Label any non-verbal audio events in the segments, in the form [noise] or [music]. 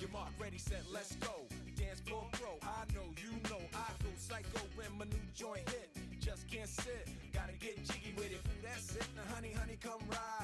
your mark, ready, set, let's go. Dance floor pro, I know, you know, I go psycho when my new joint hit. Just can't sit, gotta get jiggy with it. That's it, now honey, honey, come ride.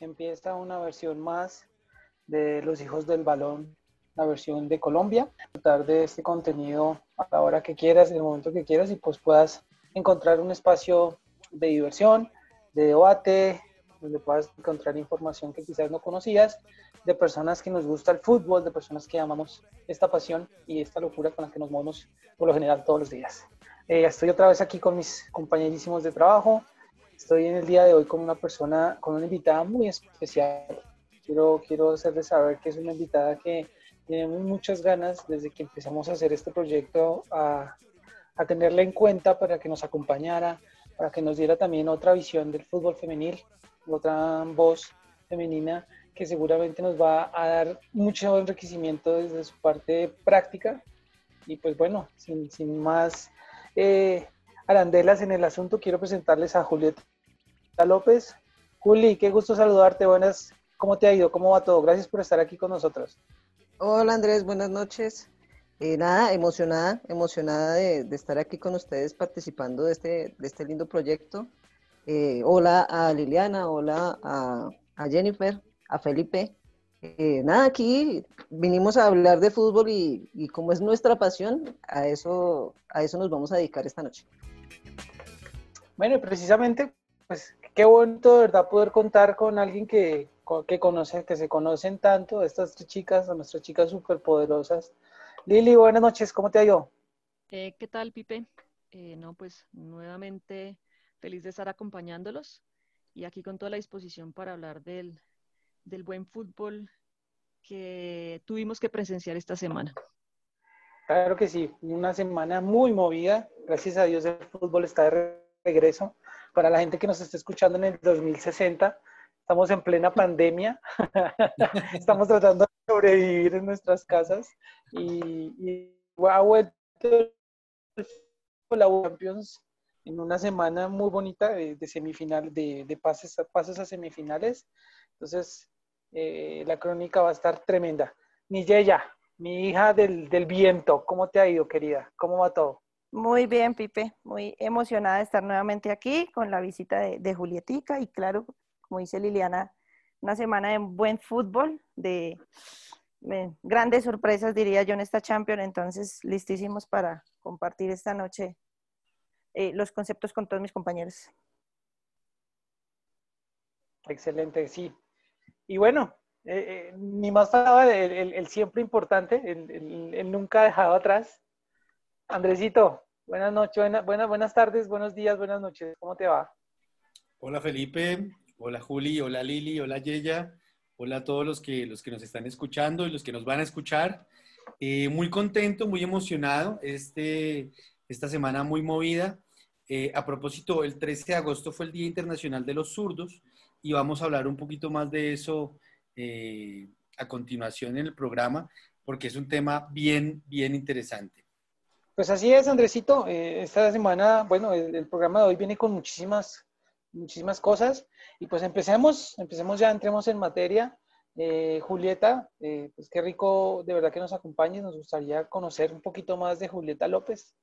Empieza una versión más de Los Hijos del Balón, la versión de Colombia. Disfrutar de este contenido a la hora que quieras, en el momento que quieras y pues puedas encontrar un espacio de diversión, de debate, donde puedas encontrar información que quizás no conocías, de personas que nos gusta el fútbol, de personas que amamos esta pasión y esta locura con la que nos movemos por lo general todos los días. Eh, estoy otra vez aquí con mis compañerísimos de trabajo. Estoy en el día de hoy con una persona, con una invitada muy especial. Quiero, quiero hacerles saber que es una invitada que tenemos muchas ganas desde que empezamos a hacer este proyecto a, a tenerla en cuenta para que nos acompañara, para que nos diera también otra visión del fútbol femenil, otra voz femenina que seguramente nos va a dar mucho enriquecimiento desde su parte práctica. Y pues bueno, sin, sin más eh, arandelas en el asunto, quiero presentarles a Julieta López. Juli, qué gusto saludarte. Buenas, ¿cómo te ha ido? ¿Cómo va todo? Gracias por estar aquí con nosotros. Hola Andrés, buenas noches. Eh, nada, emocionada, emocionada de, estar aquí con ustedes participando de este, de este lindo proyecto. Eh, hola a Liliana, hola a, a Jennifer, a Felipe. Eh, nada, aquí vinimos a hablar de fútbol y, y, como es nuestra pasión, a eso, a eso nos vamos a dedicar esta noche. Bueno, precisamente, pues qué bonito verdad poder contar con alguien que, que conoce, que se conocen tanto, estas chicas, nuestras chicas superpoderosas. Lili, buenas noches, ¿cómo te ha? Eh, ¿Qué tal, Pipe? Eh, no, pues nuevamente feliz de estar acompañándolos y aquí con toda la disposición para hablar del, del buen fútbol que tuvimos que presenciar esta semana. Claro que sí, una semana muy movida. Gracias a Dios el fútbol está de regreso. Para la gente que nos está escuchando en el 2060, estamos en plena pandemia. [laughs] estamos tratando de sobrevivir en nuestras casas y, y ha vuelto la Champions en una semana muy bonita de, de semifinal, de, pases, a, a semifinales. Entonces, eh, la crónica va a estar tremenda. Niyeya, mi hija del, del, viento, ¿cómo te ha ido, querida? ¿Cómo va todo? Muy bien, Pipe, muy emocionada de estar nuevamente aquí con la visita de, de Julietica y claro, como dice Liliana, una semana de buen fútbol, de, de grandes sorpresas, diría yo, en esta Champions, entonces listísimos para compartir esta noche eh, los conceptos con todos mis compañeros. Excelente, sí. Y bueno, eh, eh, ni más faltaba el, el, siempre importante, el, el, nunca dejado atrás. Andresito, buenas noches, buena, buenas, buenas tardes, buenos días, buenas noches. ¿Cómo te va? Hola Felipe, hola Juli, hola Lili, hola Yeya, hola a todos los que, los que nos están escuchando y los que nos van a escuchar. Eh, muy contento, muy emocionado. Este, esta semana muy movida. A propósito, el 13 de agosto fue el Día Internacional de los Zurdos y vamos a hablar un poquito más de eso eh, a continuación en el programa porque es un tema bien, bien interesante. Pues así es, Andresito. Eh, esta semana, bueno, el, el, programa de hoy viene con muchísimas, muchísimas cosas y pues empecemos, empecemos ya, entremos en materia. Eh, Julieta, eh, pues qué rico de verdad que nos acompañes. Nos gustaría conocer un poquito más de Julieta López.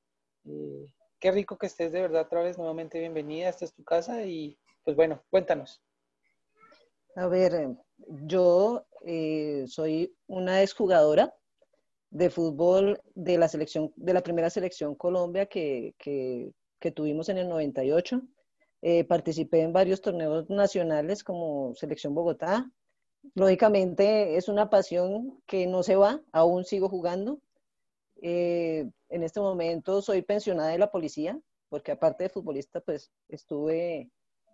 Eh, qué rico que estés de verdad otra vez nuevamente bienvenida. Esta es tu casa y pues bueno, cuéntanos. A ver, yo eh, soy una exjugadora de fútbol de la selección, de la primera selección Colombia que, que, que tuvimos en el 98. Eh, participé en varios torneos nacionales como Selección Bogotá, lógicamente es una pasión que no se va, aún sigo jugando. Eh, en este momento soy pensionada de la policía, porque aparte de futbolista, pues estuve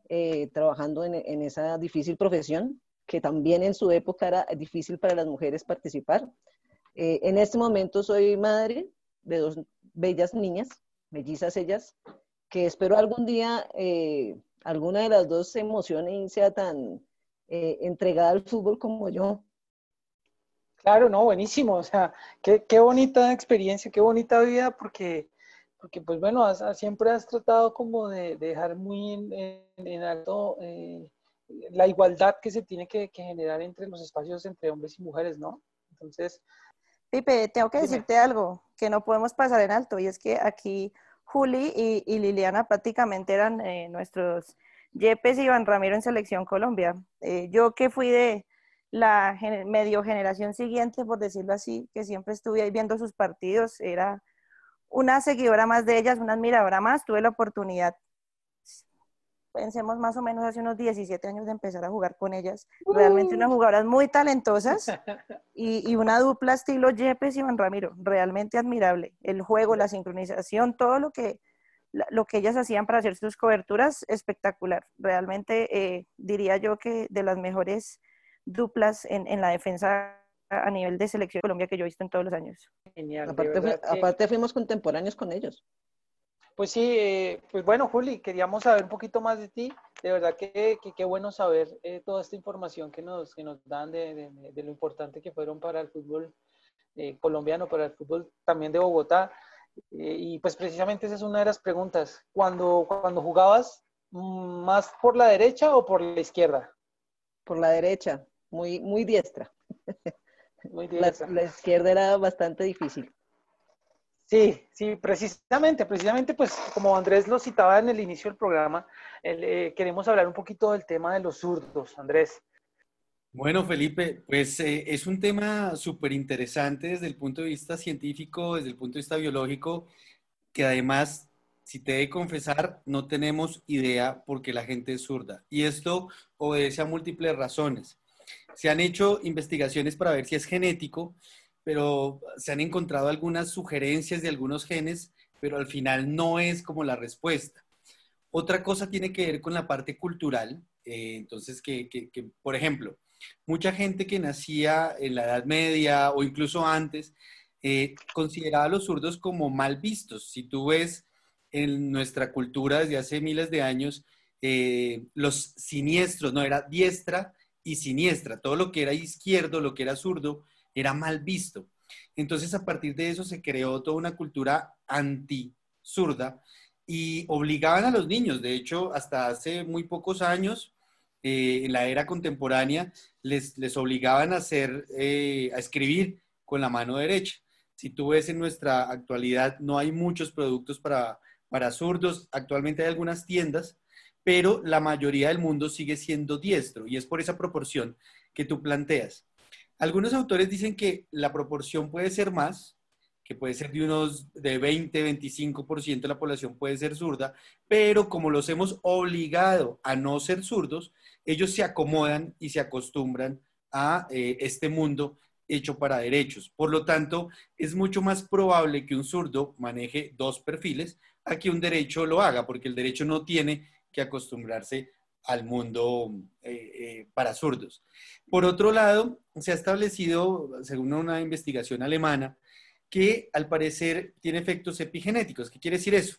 eh, trabajando en, en, esa difícil profesión. Que también en su época era difícil para las mujeres participar. Eh, en este momento soy madre de dos bellas niñas, mellizas ellas, que espero algún día eh, alguna de las dos se emocione y sea tan eh, entregada al fútbol como yo. Claro, no, buenísimo. O sea, qué, qué bonita experiencia, qué bonita vida, porque, porque pues bueno, siempre has tratado como de, dejar muy en, en, alto eh, la igualdad que se tiene que, que, generar entre los espacios entre hombres y mujeres, ¿no? Entonces... Pipe, tengo que decirte algo que no podemos pasar en alto, y es que aquí Juli y, Liliana prácticamente eran eh, nuestros Yepes y Iván Ramiro en Selección Colombia. Eh, yo que fui de la medio generación siguiente, por decirlo así, que siempre estuve ahí viendo sus partidos, era una seguidora más de ellas, una admiradora más, tuve la oportunidad pensemos más o menos hace unos 17 años de empezar a jugar con ellas. Realmente unas jugadoras muy talentosas [laughs] y, una dupla estilo Yepes y Iván Ramiro, realmente admirable. El juego, la sincronización, todo lo que, lo que ellas hacían para hacer sus coberturas, espectacular. Realmente eh, diría yo que de las mejores duplas en, en, la defensa a nivel de selección de Colombia que yo he visto en todos los años. Genial. Aparte, aparte fuimos contemporáneos con ellos. Pues sí, eh, pues bueno, Juli, queríamos saber un poquito más de ti. De verdad que qué bueno saber eh, toda esta información que nos, que nos dan de, de, lo importante que fueron para el fútbol eh, colombiano, para el fútbol también de Bogotá. y pues precisamente esa es una de las preguntas. Cuando, cuando jugabas, mm, ¿más por la derecha o por la izquierda? Por la derecha, muy, muy diestra. Muy diestra. la izquierda era bastante difícil. Sí, sí, precisamente, precisamente, pues como Andrés lo citaba en el inicio del programa, eh, queremos hablar un poquito del tema de los zurdos, Andrés. Bueno, Felipe, pues eh, es un tema súper interesante desde el punto de vista científico, desde el punto de vista biológico, que además, si te he de confesar, no tenemos idea por qué la gente es zurda. Y esto obedece a múltiples razones. Se han hecho investigaciones para ver si es genético, pero se han encontrado algunas sugerencias de algunos genes, pero al final no es como la respuesta. Otra cosa tiene que ver con la parte cultural, eh, entonces que, por ejemplo, mucha gente que nacía en la Edad Media o incluso antes, eh, consideraba a los zurdos como mal vistos. Si tú ves en nuestra cultura desde hace miles de años, eh, los siniestros, no, era diestra y siniestra, todo lo que era izquierdo, lo que era zurdo, era mal visto. Entonces, a partir de eso se creó toda una cultura anti-zurda y obligaban a los niños, de hecho, hasta hace muy pocos años, eh, en la era contemporánea, les, les obligaban a, hacer, eh, a escribir con la mano derecha. Si tú ves en nuestra actualidad, no hay muchos productos para, para zurdos. Actualmente hay algunas tiendas, pero la mayoría del mundo sigue siendo diestro y es por esa proporción que tú planteas. Algunos autores dicen que la proporción puede ser más, que puede ser de unos de 20, 25% de la población puede ser zurda, pero como los hemos obligado a no ser zurdos, ellos se acomodan y se acostumbran a eh, este mundo hecho para derechos. Por lo tanto, es mucho más probable que un zurdo maneje dos perfiles a que un derecho lo haga, porque el derecho no tiene que acostumbrarse al mundo eh, eh, para zurdos. Por otro lado, se ha establecido, según una investigación alemana, que al parecer tiene efectos epigenéticos. ¿Qué quiere decir eso?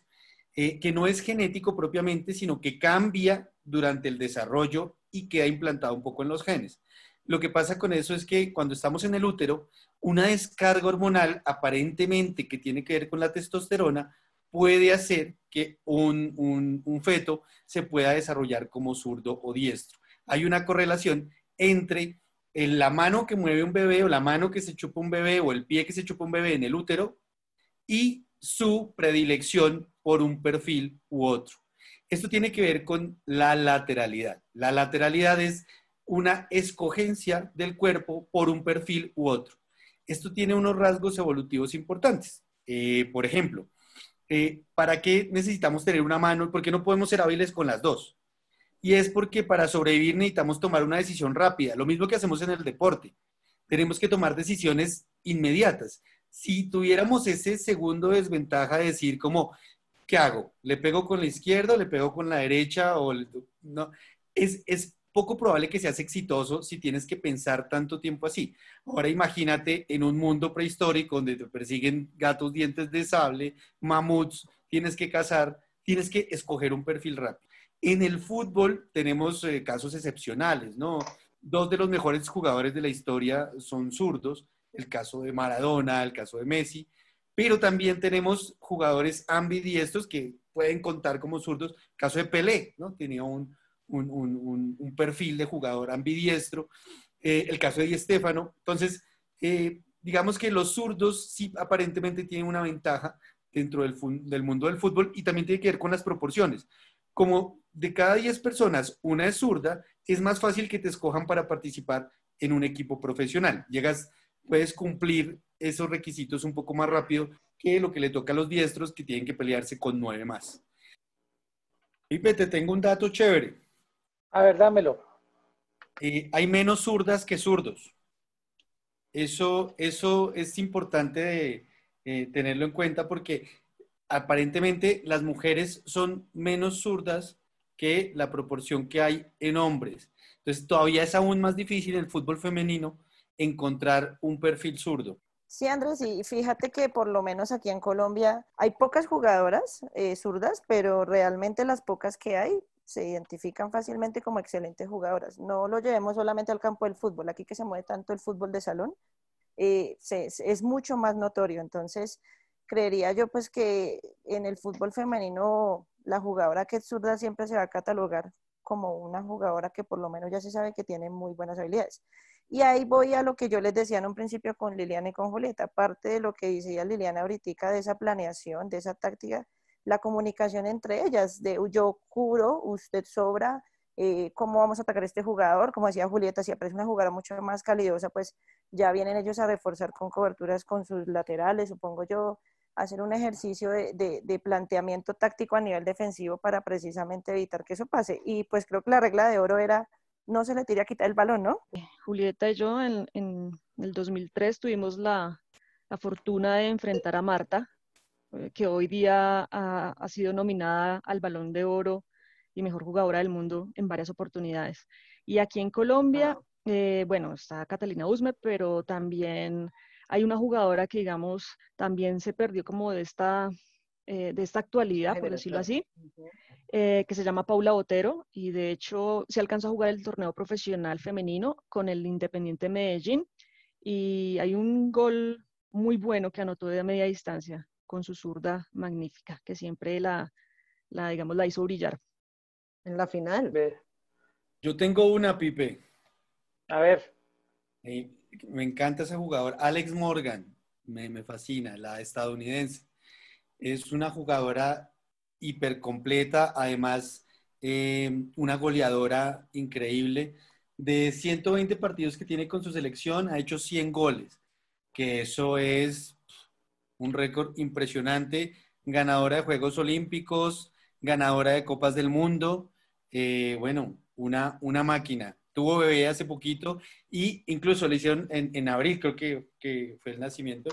Eh, que no es genético propiamente, sino que cambia durante el desarrollo y queda implantado un poco en los genes. Lo que pasa con eso es que cuando estamos en el útero, una descarga hormonal aparentemente que tiene que ver con la testosterona puede hacer que un, feto se pueda desarrollar como zurdo o diestro. Hay una correlación entre la mano que mueve un bebé o la mano que se chupa un bebé o el pie que se chupa un bebé en el útero y su predilección por un perfil u otro. Esto tiene que ver con la lateralidad. La lateralidad es una escogencia del cuerpo por un perfil u otro. Esto tiene unos rasgos evolutivos importantes. Eh, por ejemplo, eh, ¿para qué necesitamos tener una mano? ¿Por qué no podemos ser hábiles con las dos? Y es porque para sobrevivir necesitamos tomar una decisión rápida, lo mismo que hacemos en el deporte. Tenemos que tomar decisiones inmediatas. Si tuviéramos ese segundo desventaja de decir como, ¿qué hago? ¿Le pego con la izquierda le pego con la derecha? O no? es, es poco probable que seas exitoso si tienes que pensar tanto tiempo así. Ahora imagínate en un mundo prehistórico donde te persiguen gatos dientes de sable, mamuts, tienes que cazar, tienes que escoger un perfil rápido. En el fútbol tenemos eh, casos excepcionales, ¿no? Dos de los mejores jugadores de la historia son zurdos, el caso de Maradona, el caso de Messi, pero también tenemos jugadores ambidiestros que pueden contar como zurdos, el caso de Pelé, ¿no? Tenía un, un, perfil de jugador ambidiestro. Eh, el caso de Di Stefano. Entonces, eh, digamos que los zurdos sí aparentemente tienen una ventaja dentro del, del, mundo del fútbol y también tiene que ver con las proporciones. Como de cada 10 personas una es zurda, es más fácil que te escojan para participar en un equipo profesional. Llegas, puedes cumplir esos requisitos un poco más rápido que lo que le toca a los diestros que tienen que pelearse con nueve más. Pipe, te tengo un dato chévere. A ver, dámelo. Eh, hay menos zurdas que zurdos. Eso, eso es importante eh, tenerlo en cuenta porque aparentemente las mujeres son menos zurdas que la proporción que hay en hombres. Entonces todavía es aún más difícil en el fútbol femenino encontrar un perfil zurdo. Sí, Andrés, y fíjate que por lo menos aquí en Colombia hay pocas jugadoras eh, zurdas, pero realmente las pocas que hay se identifican fácilmente como excelentes jugadoras. No lo llevemos solamente al campo del fútbol, aquí que se mueve tanto el fútbol de salón, eh, es mucho más notorio. Entonces, creería yo pues que en el fútbol femenino la jugadora que es zurda siempre se va a catalogar como una jugadora que por lo menos ya se sabe que tiene muy buenas habilidades. Y ahí voy a lo que yo les decía en un principio con Liliana y con Julieta, parte de lo que decía Liliana ahorita de esa planeación, de esa táctica, la comunicación entre ellas, de yo curo, usted sobra, eh, cómo vamos a atacar a este jugador, como decía Julieta, si aparece una jugadora mucho más calidosa, pues ya vienen ellos a reforzar con coberturas con sus laterales, supongo yo, hacer un ejercicio de, de, planteamiento táctico a nivel defensivo para precisamente evitar que eso pase. Y pues creo que la regla de oro era no se le tire a quitar el balón, ¿no? Julieta y yo en, en el 2003 tuvimos la, la fortuna de enfrentar a Marta, eh, que hoy día ha, sido nominada al Balón de Oro y mejor jugadora del mundo en varias oportunidades. Y aquí en Colombia, eh, bueno, está Catalina Usme, pero también hay una jugadora que, digamos, también se perdió como de esta, eh, de esta actualidad, por decirlo así, que se llama Paula Botero, y de hecho se alcanzó a jugar el torneo profesional femenino con el Independiente Medellín, y hay un gol muy bueno que anotó de media distancia con su zurda magnífica, que siempre la, la, digamos, la hizo brillar. En la final. Yo tengo una, Pipe. A ver. me encanta ese jugador. Alex Morgan, me, me fascina, la estadounidense. Es una jugadora hiper completa, además eh, una goleadora increíble. De 120 partidos que tiene con su selección, ha hecho 100 goles, que eso es un récord impresionante, ganadora de Juegos Olímpicos, ganadora de Copas del Mundo, eh, bueno, una, una máquina. Tuvo bebé hace poquito y incluso le hicieron en, abril, creo que, que, fue el nacimiento,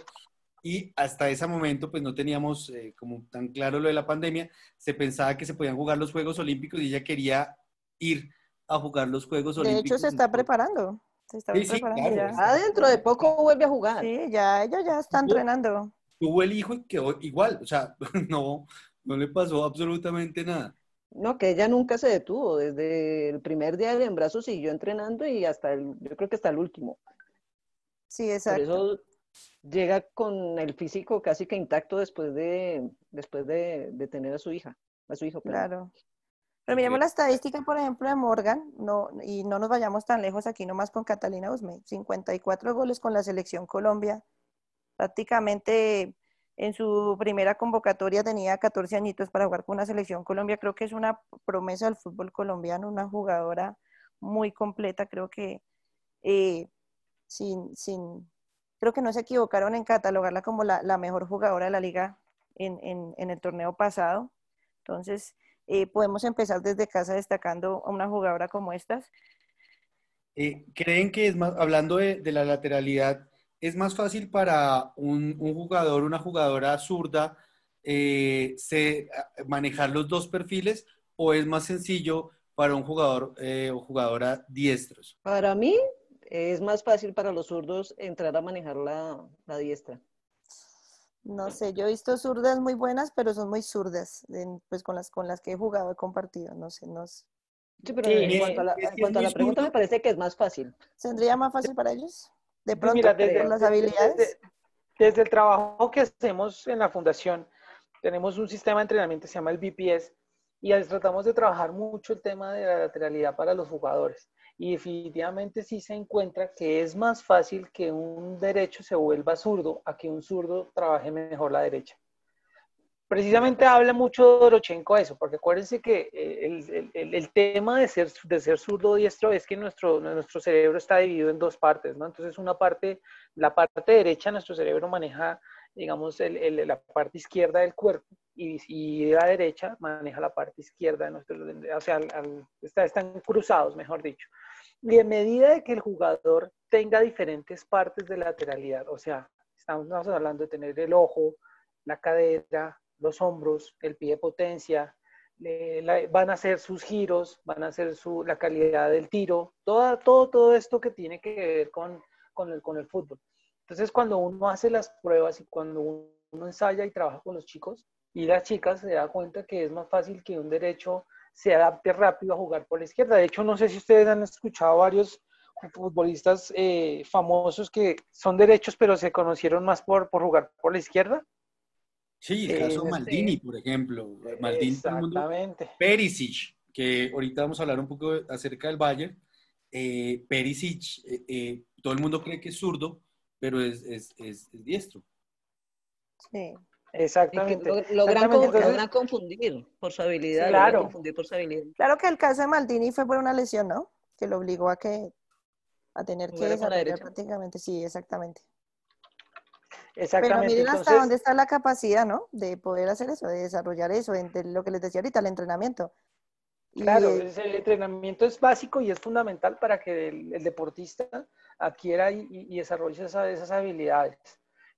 y hasta ese momento pues no teníamos eh, como tan claro lo de la pandemia, se pensaba que se podían jugar los Juegos Olímpicos y ella quería ir a jugar los Juegos Olímpicos. De hecho se está preparando. Se está preparando Ah, dentro de poco vuelve a jugar. Sí, ya, ella ya está entrenando tuvo el hijo y quedó igual, o sea, [laughs] no, no le pasó absolutamente nada. No, que ella nunca se detuvo, desde el primer día del embarazo siguió entrenando y hasta el, yo creo que hasta el último. Sí, exacto. Por eso llega con el físico casi que intacto después de, después de, tener a su hija, a su hijo. Claro. Pero miremos la estadística, por ejemplo, de Morgan, no, y no nos vayamos tan lejos aquí nomás con Catalina Usme, 54 goles con la selección Colombia, prácticamente en su primera convocatoria tenía 14 añitos para jugar con una selección Colombia. Creo que es una promesa del fútbol colombiano, una jugadora muy completa. Creo que eh, sin, sin, creo que no se equivocaron en catalogarla como la, mejor jugadora de la liga en, el torneo pasado. Entonces, eh, podemos empezar desde casa destacando a una jugadora como estas. Eh, ¿Creen que es más, hablando de la lateralidad, es más fácil para un, jugador, una jugadora zurda, eh, manejar los dos perfiles o es más sencillo para un jugador eh, o jugadora diestros? Para mí es más fácil para los zurdos entrar a manejar la, la diestra. No sé, yo he visto zurdas muy buenas, pero son muy zurdas, en- pues con las, con las que he jugado, he compartido, no sé, no sé. Sí, pero Sí, en cuanto a la, cuanto a pregunta me parece que es más fácil. ¿Sería más fácil para ellos? De Pues pronto, mira, desde, las desde- habilidades. desde- desde el trabajo que hacemos en la fundación, tenemos un sistema de entrenamiento que se llama el BPS y tratamos de trabajar mucho el tema de la lateralidad para los jugadores. Y definitivamente sí se encuentra que es más fácil que un derecho se vuelva zurdo a que un zurdo trabaje mejor la derecha. Precisamente habla mucho Dorochenko eso, porque acuérdense que eh, el, el- el- tema de ser, de ser zurdo diestro es que nuestro, nuestro cerebro está dividido en dos partes, ¿no? Entonces una parte, la parte derecha, nuestro cerebro maneja, digamos, el- la parte izquierda del cuerpo y, y la derecha maneja la parte izquierda de nuestro, o sea, al- al- está- están cruzados, mejor dicho. Y en medida de que el jugador tenga diferentes partes de lateralidad, o sea, estamos hablando de tener el ojo, la cadera, los hombros, el pie de potencia, van a hacer sus giros, van a hacer su, la calidad del tiro, toda, todo, todo esto que tiene que ver con, con, el, con el fútbol. Entonces, cuando uno hace las pruebas y cuando uno, uno ensaya y trabaja con los chicos y las chicas, se da cuenta que es más fácil que un derecho se adapte rápido a jugar por la izquierda. De hecho, no sé si ustedes han escuchado varios futbolistas eh, famosos que son derechos, pero se conocieron más por, por jugar por la izquierda. Sí, el Eh, caso sí. Maldini, por ejemplo. Maldini, todo el mundo- Exactamente. Perisic, que ahorita vamos a hablar un poco acerca del Bayern. Eh, Perisic, eh, eh, todo el mundo cree que es zurdo, pero es, es, es- es diestro. Sí. Que Exactamente. lo- logran, Exactamente, con- entonces- logran confundir por su habilidad, claro. confundir por su habilidad. Claro que el caso de Maldini fue por una lesión, ¿no? Que lo obligó a que a tener que desarrollar derecha. prácticamente, sí, exactamente. Pero Exactamente. miren hasta Entonces, dónde está la capacidad, ¿no? De poder hacer eso, de desarrollar eso, entre lo que les decía ahorita, el entrenamiento. Claro, el entrenamiento es básico y es fundamental para que el, el deportista adquiera y, desarrolle esa- esas habilidades.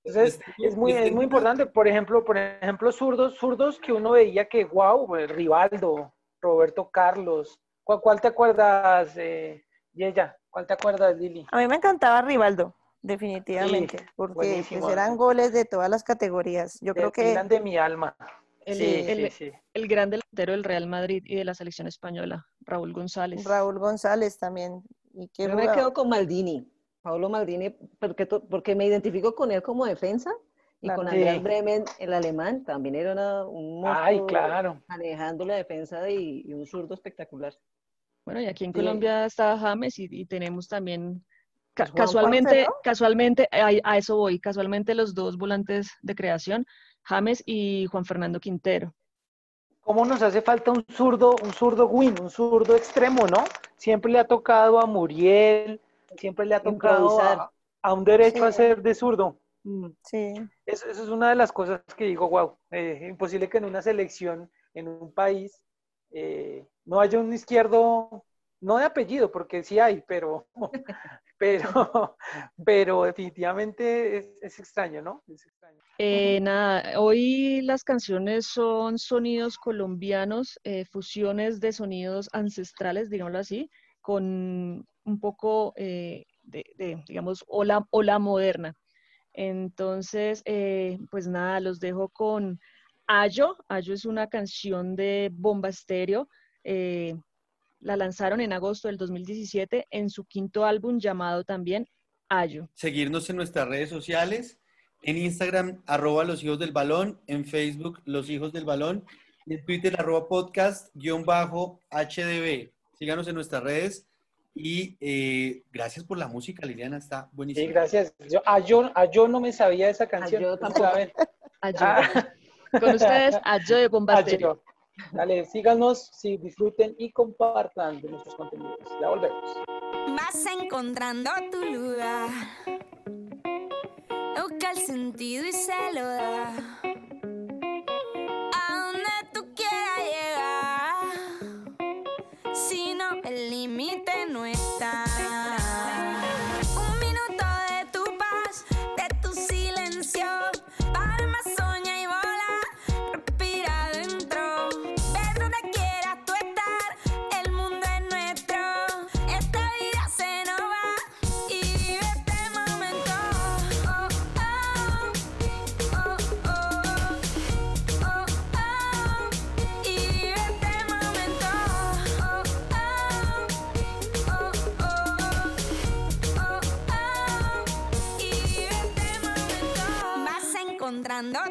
Entonces, es muy, es muy importante, por ejemplo, por ejemplo, zurdos, zurdos que uno veía que, wow, Rivaldo, Roberto Carlos, ¿cuál, cuál te acuerdas, eh, Yeya? ¿Cuál te acuerdas, Lili? a mí me encantaba Rivaldo, definitivamente, Sí, porque pues, eran goles de todas las categorías. Yo creo que de mi alma. El, Sí, el- sí, sí. el gran delantero del Real Madrid y de la selección española, Raúl González. Raúl González también. Y qué Yo me quedo con Maldini, Pablo Maldini, porque, to- porque me identifico con él como defensa y Claro. con Sí. Andreas Bremen, el alemán, también era una- un Ay, monstruo claro. manejando la defensa y, y un zurdo espectacular. Bueno, y aquí en Sí. Colombia está James y, y tenemos también, ca- casualmente, casualmente, a, a eso voy, casualmente los dos volantes de creación, James y Juan Fernando Quintero. ¿Cómo nos hace falta un zurdo, un zurdo win, un zurdo extremo, ¿no? Siempre le ha tocado a Muriel, siempre le ha tocado a, a un derecho a ser de zurdo. Mm, Sí, Eso, eso es una de las cosas que digo, wow, imposible que en una selección, en un país, eh, no haya un izquierdo, no de apellido, porque sí hay, pero, [laughs] pero, [laughs] pero definitivamente es, es extraño, ¿no? Es extraño. Eh, nada, hoy las canciones son sonidos colombianos, eh, fusiones de sonidos ancestrales, digámoslo así, con un poco eh, de, de, digamos, ola, ola moderna. Entonces, pues nada, los dejo con Ayo. Ayo es una canción de Bomba Estéreo. La lanzaron en agosto del 2017 en su quinto álbum llamado también Ayo. Seguirnos en nuestras redes sociales, en Instagram, arroba los hijos del balón, en Facebook, los hijos del balón, y en Twitter, arroba podcast, guion bajo, HDB. Síganos en nuestras redes y eh, gracias por la música, Liliana, está buenísima. Sí, gracias. Yo, a, yo, a yo no me sabía esa canción. yo Entonces, tampoco. a. Ah. Con ustedes, Ayo de Bomba Ah, Estéreo. yo. Dale, síganos, sí, disfruten y compartan de nuestros contenidos. Ya volvemos. Vas encontrando tu lugar. Busca el sentido y se lo da. A donde tú quieras llegar. Si no, el límite no está. Buscando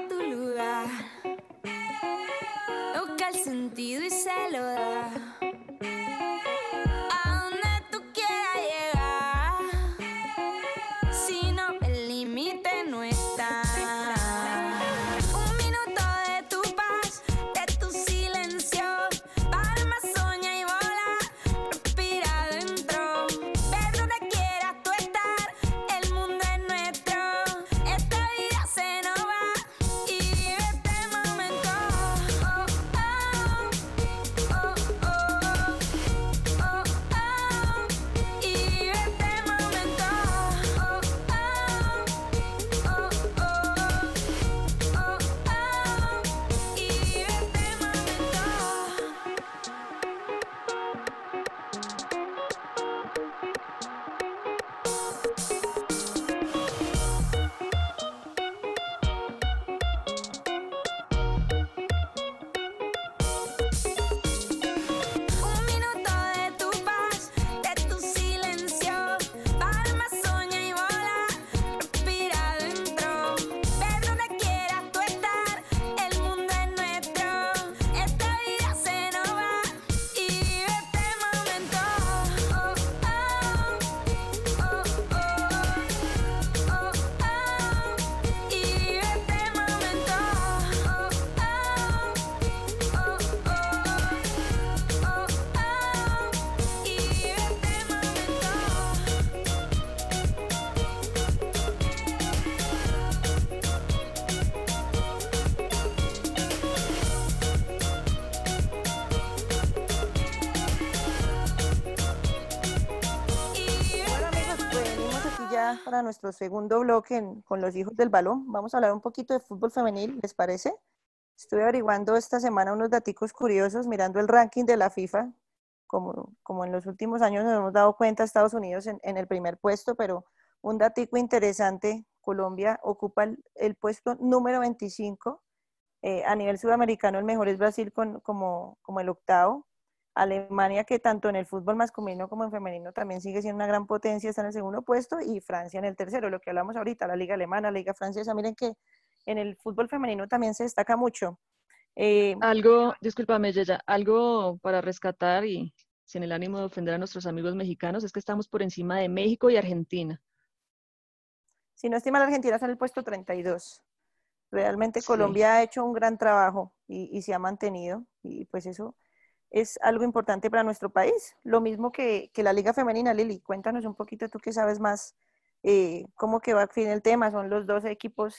para nuestro segundo bloque en- con los hijos del balón. Vamos a hablar un poquito de fútbol femenil, ¿les parece? Estuve averiguando esta semana unos daticos curiosos, mirando el ranking de la FIFA. Como, como en los últimos años nos hemos dado cuenta, Estados Unidos en, en el primer puesto, pero un datico interesante, Colombia ocupa el, el puesto número 25. Eh, a nivel sudamericano, el mejor es Brasil con, como, como el octavo. Alemania, que tanto en el fútbol masculino como en femenino también sigue siendo una gran potencia, está en el segundo puesto, y Francia en el tercero, lo que hablamos ahorita, la liga alemana, la liga francesa, miren que en el fútbol femenino también se destaca mucho. Eh, Algo, discúlpame, Yeya, algo para rescatar y sin el ánimo de ofender a nuestros amigos mexicanos, es que estamos por encima de México y Argentina. si no estima la Argentina está en el puesto 32. Realmente Sí. Colombia ha hecho un gran trabajo y, y se ha mantenido, y pues eso es algo importante para nuestro país. Lo mismo que, que la liga femenina, Lili, cuéntanos un poquito tú que sabes más eh, cómo que va a fin el tema, son los dos equipos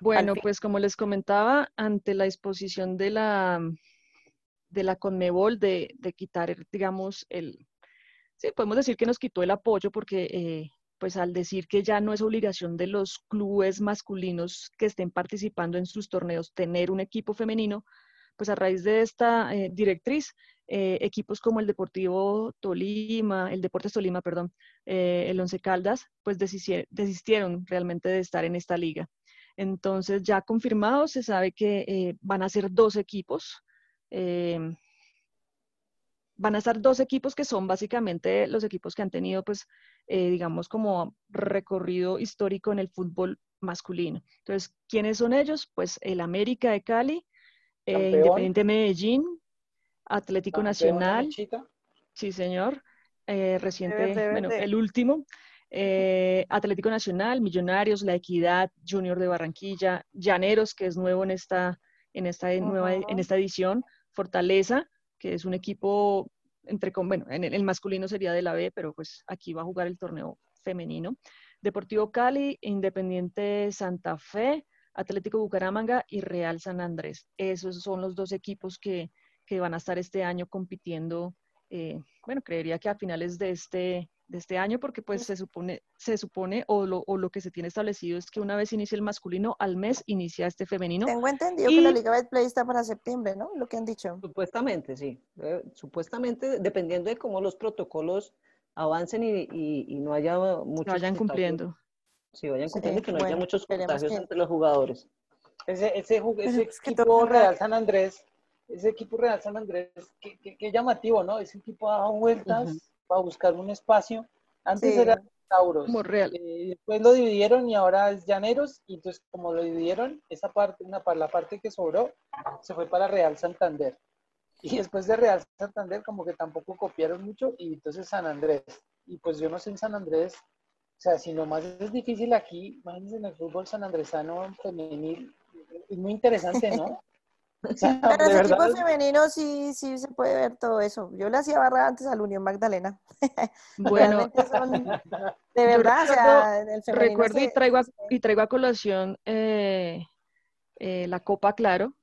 Bueno, pues como les comentaba, ante la disposición de la, de la Conmebol de, de quitar, digamos, el, sí, podemos decir que nos quitó el apoyo porque, eh, pues al decir que ya no es obligación de los clubes masculinos que estén participando en sus torneos tener un equipo femenino, pues a raíz de esta eh, directriz, eh, equipos como el Deportivo Tolima, el Deportes Tolima, perdón, eh, el Once Caldas, pues desistieron realmente de estar en esta liga. Entonces, ya confirmado, se sabe que van a ser dos equipos. van a estar dos equipos que son básicamente los equipos que han tenido, pues, digamos, como recorrido histórico en el fútbol masculino. Entonces, ¿quiénes son ellos? Pues el América de Cali, eh. Independiente Medellín, Atlético Nacional. Sí, señor. Eh, reciente, bueno, el último. eh, Atlético Nacional, Millonarios, La Equidad, Junior de Barranquilla, Llaneros, que es nuevo en esta, en esta nueva, en esta edición, Fortaleza, que es un equipo entre, bueno, en el, el masculino sería de la B, pero pues aquí va a jugar el torneo femenino. Deportivo Cali, Independiente Santa Fe, Atlético Bucaramanga y Real San Andrés. Esos son los dos equipos que, que van a estar este año compitiendo eh, bueno, creería que a finales de este, de este año, porque pues se supone, se supone o, lo, o lo que se tiene establecido es que una vez inicie el masculino, al mes inicia este femenino. Tengo entendido que la Liga Betplay está para septiembre, ¿no? Lo que han dicho. Supuestamente, sí. Eh, supuestamente, dependiendo de cómo los protocolos avancen y, y- y no haya que muchos vayan cumpliendo. Sí, vayan Sí, cumpliendo y que no haya bueno, muchos esperemos contagios que- entre los jugadores. Ese, ese, ese equipo Real San Andrés, ese equipo Real San Andrés, qué, qué- qué llamativo, ¿no? Ese equipo ha dado vueltas Ujú. para buscar un espacio. Antes Sí. era Tauros. Como real. Eh, después lo dividieron y ahora es Llaneros. Y entonces, como lo dividieron, esa parte, una, la parte que sobró, se fue para Real Santander. Y después de Real Santander, como que tampoco copiaron mucho. Y entonces San Andrés. Y pues yo no sé en San Andrés. O sea, si nomás es difícil aquí, imagínense en el fútbol sanandresano femenil, es muy interesante, ¿no? [laughs] O sea, Pero de en verdad, equipos femeninos sí, sí se puede ver todo eso. Yo le hacía barra antes al Unión Magdalena. [laughs] Bueno, son- [laughs] de verdad, o sea, en el femenino recuerdo y traigo a, y traigo a colación eh, eh, la Copa Claro,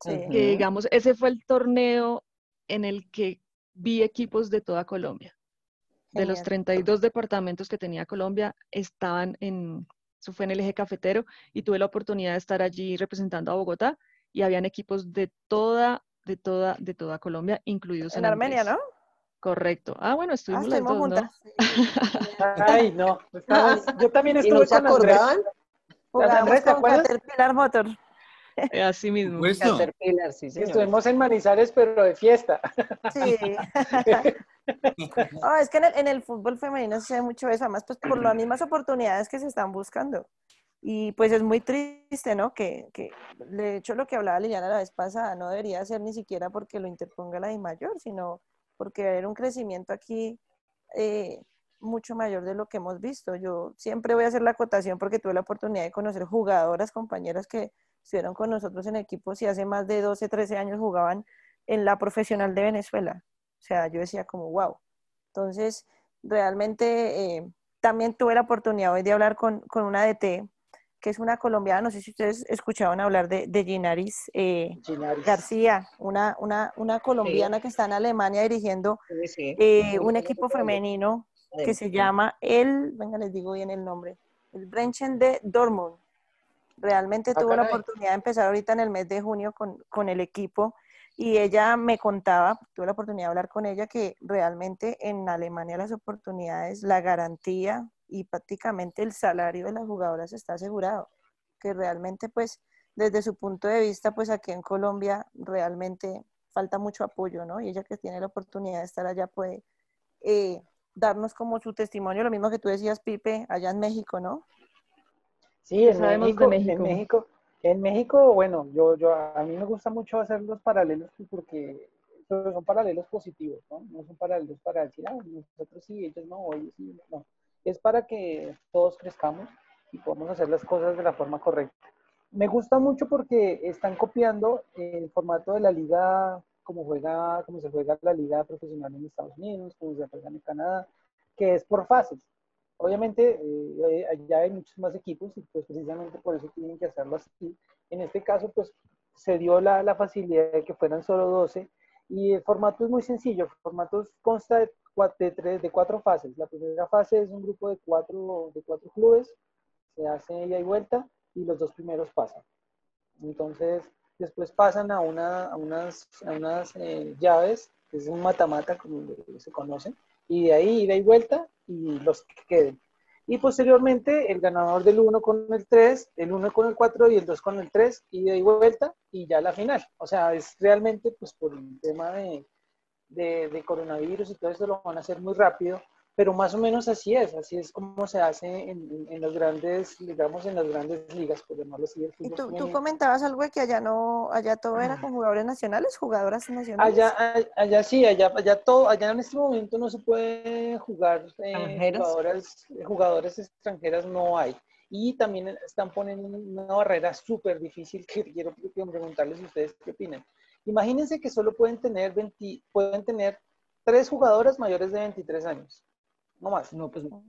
sí. Que digamos, ese fue el torneo en el que vi equipos de toda Colombia. De los Genial. 32 departamentos que tenía Colombia, estaban en, eso fue en el eje cafetero, y tuve la oportunidad de estar allí representando a Bogotá, y habían equipos de toda, de toda, de toda Colombia, incluidos en En Armenia, ¿no? Correcto. Ah, bueno, Ah, estuvimos las estuvimos dos, juntas. [laughs] Ay, no. estamos- yo también [laughs] ¿Y estuve no se con Andrés. acordaban? Jugábamos Andrés, ¿te acuerdas? Caterpillar Motor. Eh, Así mismo. Caterpillar, sí, señor. Estuvimos en Manizales, pero de fiesta. Sí. [laughs] No, es que en el, en el fútbol femenino se ve mucho eso, además pues por las mismas oportunidades que se están buscando. Y pues es muy triste, ¿no? Que, que de hecho lo que hablaba Liliana la vez pasada no debería ser ni siquiera porque lo interponga la de mayor, sino porque va a haber un crecimiento aquí eh, mucho mayor de lo que hemos visto. Yo siempre voy a hacer la acotación porque tuve la oportunidad de conocer jugadoras, compañeras que estuvieron con nosotros en equipos y hace más de 12, 13 años jugaban en la profesional de Venezuela. O sea, yo decía como, wow. Entonces, realmente eh, también tuve la oportunidad hoy de hablar con, con una DT, que es una colombiana, no sé si ustedes escuchaban hablar de, de Ginaris eh, Ginaris. García, una, una, una colombiana que está en Alemania dirigiendo Sí, sí. eh, un equipo femenino que se llama el, venga, les digo bien el nombre, el Brenchen de Dortmund. Realmente Ah, tuve la caray. oportunidad de empezar ahorita en el mes de junio con, con el equipo y ella me contaba, tuve la oportunidad de hablar con ella, que realmente en Alemania las oportunidades, la garantía y prácticamente el salario de las jugadoras está asegurado. Que realmente, pues, desde su punto de vista, pues aquí en Colombia realmente falta mucho apoyo, ¿no? Y ella que tiene la oportunidad de estar allá puede eh, darnos como su testimonio, lo mismo que tú decías, Pipe, allá en México, ¿no? Sí, ¿Qué en sabemos México, de en México? En México, bueno, yo, yo, a mí me gusta mucho hacer los paralelos pues, porque son paralelos positivos, ¿no? No son paralelos para decir, ah, nosotros sí, ellos no, ellos sí, no. Es para que todos crezcamos y podamos hacer las cosas de la forma correcta. Me gusta mucho porque están copiando el formato de la liga, como juega, como se juega la liga profesional en Estados Unidos, como se juega en Canadá, que es por fases. Obviamente, eh, allá hay muchos más equipos y pues precisamente por eso tienen que hacerlo así. En este caso, pues se dio la, la facilidad de que fueran solo 12 y el formato es muy sencillo. El formato consta de, de, tres, de cuatro fases. La primera fase es un grupo de cuatro, de cuatro clubes, se hace ida y vuelta y los dos primeros pasan. Entonces, después pasan a, una, a unas, a unas eh, llaves, que es un mata-mata, como se conoce, y de ahí ida y vuelta y los que queden. Y posteriormente el ganador del 1 con el 3, el 1 con el 4 y el 2 con el 3, ida y vuelta y ya la final. O sea, es realmente pues por el tema de, de, de coronavirus y todo esto lo van a hacer muy rápido, pero más o menos así es, así es como se hace en, en, los grandes, digamos, en las grandes ligas, por llamarlo así, el Y tú, tú comentabas algo de que allá no, allá todo era con jugadores nacionales, jugadoras nacionales. Allá, allá sí, allá, allá todo, allá en este momento no se puede jugar eh, jugadoras, jugadoras extranjeras no hay. Y también están poniendo una barrera súper difícil que [laughs] quiero preguntarles a ustedes qué opinan. Imagínense que solo pueden tener 20, pueden tener tres jugadoras mayores de 23 años. No más. No, pues no.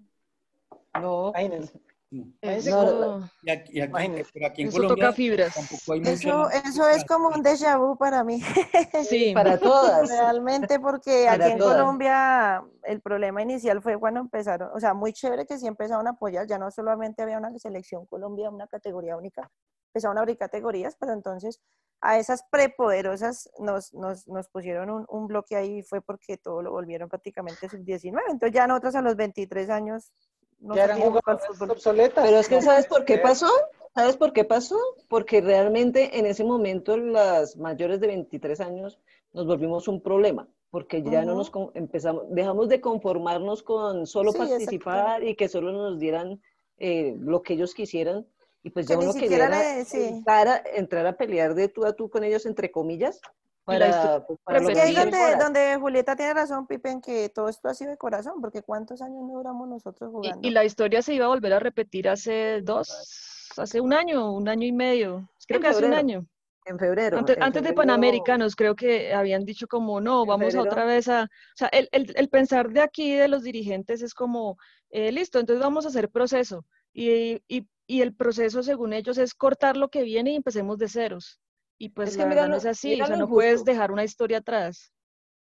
Imagínense. Imagínense Eso, cómo- Y aquí, y aquí- Imagínese. pero aquí en eso Colombia toca fibras. tampoco hay Eso, eso es como un déjà vu para mí. [laughs] Sí, Para todas. Realmente porque Para aquí en todas. Colombia el problema inicial fue cuando empezaron, o sea, muy chévere que sí empezaron a apoyar, ya no solamente había una selección Colombia, una categoría única, empezaron a abrir categorías, pero entonces a esas prepoderosas nos, nos, nos pusieron un, un bloque ahí y fue porque todo lo volvieron prácticamente sub-19, entonces ya nosotros a los 23 años no ya eran obsoletas. Pero es que ¿sabes por qué pasó? ¿Sabes por qué pasó? Porque realmente en ese momento las mayores de 23 años nos volvimos un problema. porque ya no nos empezamos, dejamos de conformarnos con solo Sí, participar y que solo nos dieran eh, lo que ellos quisieran. Y pues ya Que uno quería le- sí. entrar, a, entrar a pelear de tú a tú con ellos, entre comillas, Y la para, pues, para Y lo ahí que repetir. donde, donde Julieta tiene razón, Pipe, en que todo esto ha sido de corazón, porque ¿cuántos años no duramos nosotros Y, jugando? y la historia se iba a volver a repetir hace dos, hace un año, un año y medio. Creo En que hace un febrero. año. En febrero. Antes, en antes de febrero- Panamericanos, creo que habían dicho como, no, vamos a febrero. otra vez a... O sea, el, el- el pensar de aquí, de los dirigentes, es como, eh, listo, entonces vamos a hacer proceso. Y, y, y el proceso, según ellos, es cortar lo que viene y empecemos de ceros. Y pues Es la que verdad mira no es así, o sea, no puedes dejar una historia atrás.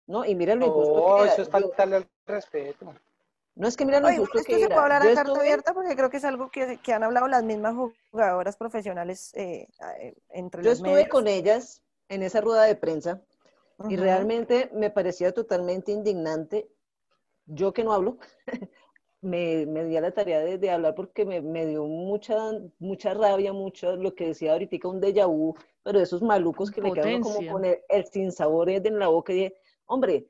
No, y mira lo injusto No, que era. eso es faltarle al respeto. no es que mira lo igual injusto esto que se era. puede hablar a carta estuve- abierta porque creo que es algo que, que han hablado las mismas jugadoras profesionales eh, eh, entre Yo los estuve medios. con ellas en esa rueda de prensa y Ujú. realmente me parecía totalmente indignante. Yo que no hablo, [laughs] me, me di a la tarea de, de hablar porque me, me dio mucha, mucha rabia, mucho lo que decía ahorita, un déjà vu, pero esos malucos que le quedan como con el, el sinsabor en la boca y dije, hombre,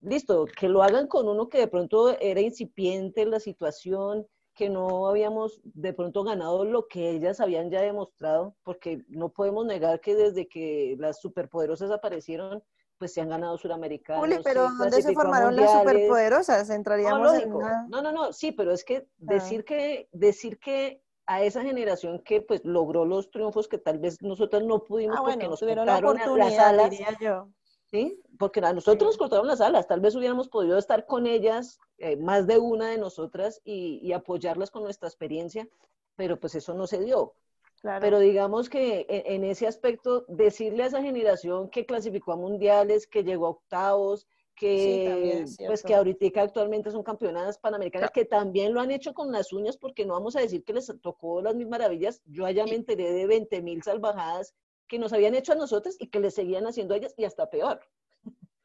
listo, que lo hagan con uno que de pronto era incipiente la situación, que no habíamos de pronto ganado lo que ellas habían ya demostrado, porque no podemos negar que desde que las superpoderosas aparecieron, pues se han ganado suramericanos. Juli, pero ¿dónde se formaron las superpoderosas? No, Entraríamos en lógico. una... No, no, no, sí, pero es que Ah. decir que decir que a esa generación que pues logró los triunfos que tal vez nosotros no pudimos Ah, porque bueno, nos tuvieron la cortaron las oportunidad, alas, diría yo. ¿sí? Porque a nosotros nos cortaron las alas, tal vez hubiéramos podido estar con ellas, eh, más de una de nosotras, y, y apoyarlas con nuestra experiencia, pero pues eso no se dio. Claro. Pero digamos que en, en ese aspecto, decirle a esa generación que clasificó a mundiales, que llegó a octavos, que es pues que ahorita actualmente son campeonadas panamericanas, que también lo han hecho con las uñas, porque no vamos a decir que les tocó las mil maravillas. Yo allá me enteré de 20 mil salvajadas que nos habían hecho a nosotros y que les seguían haciendo a ellas y hasta peor.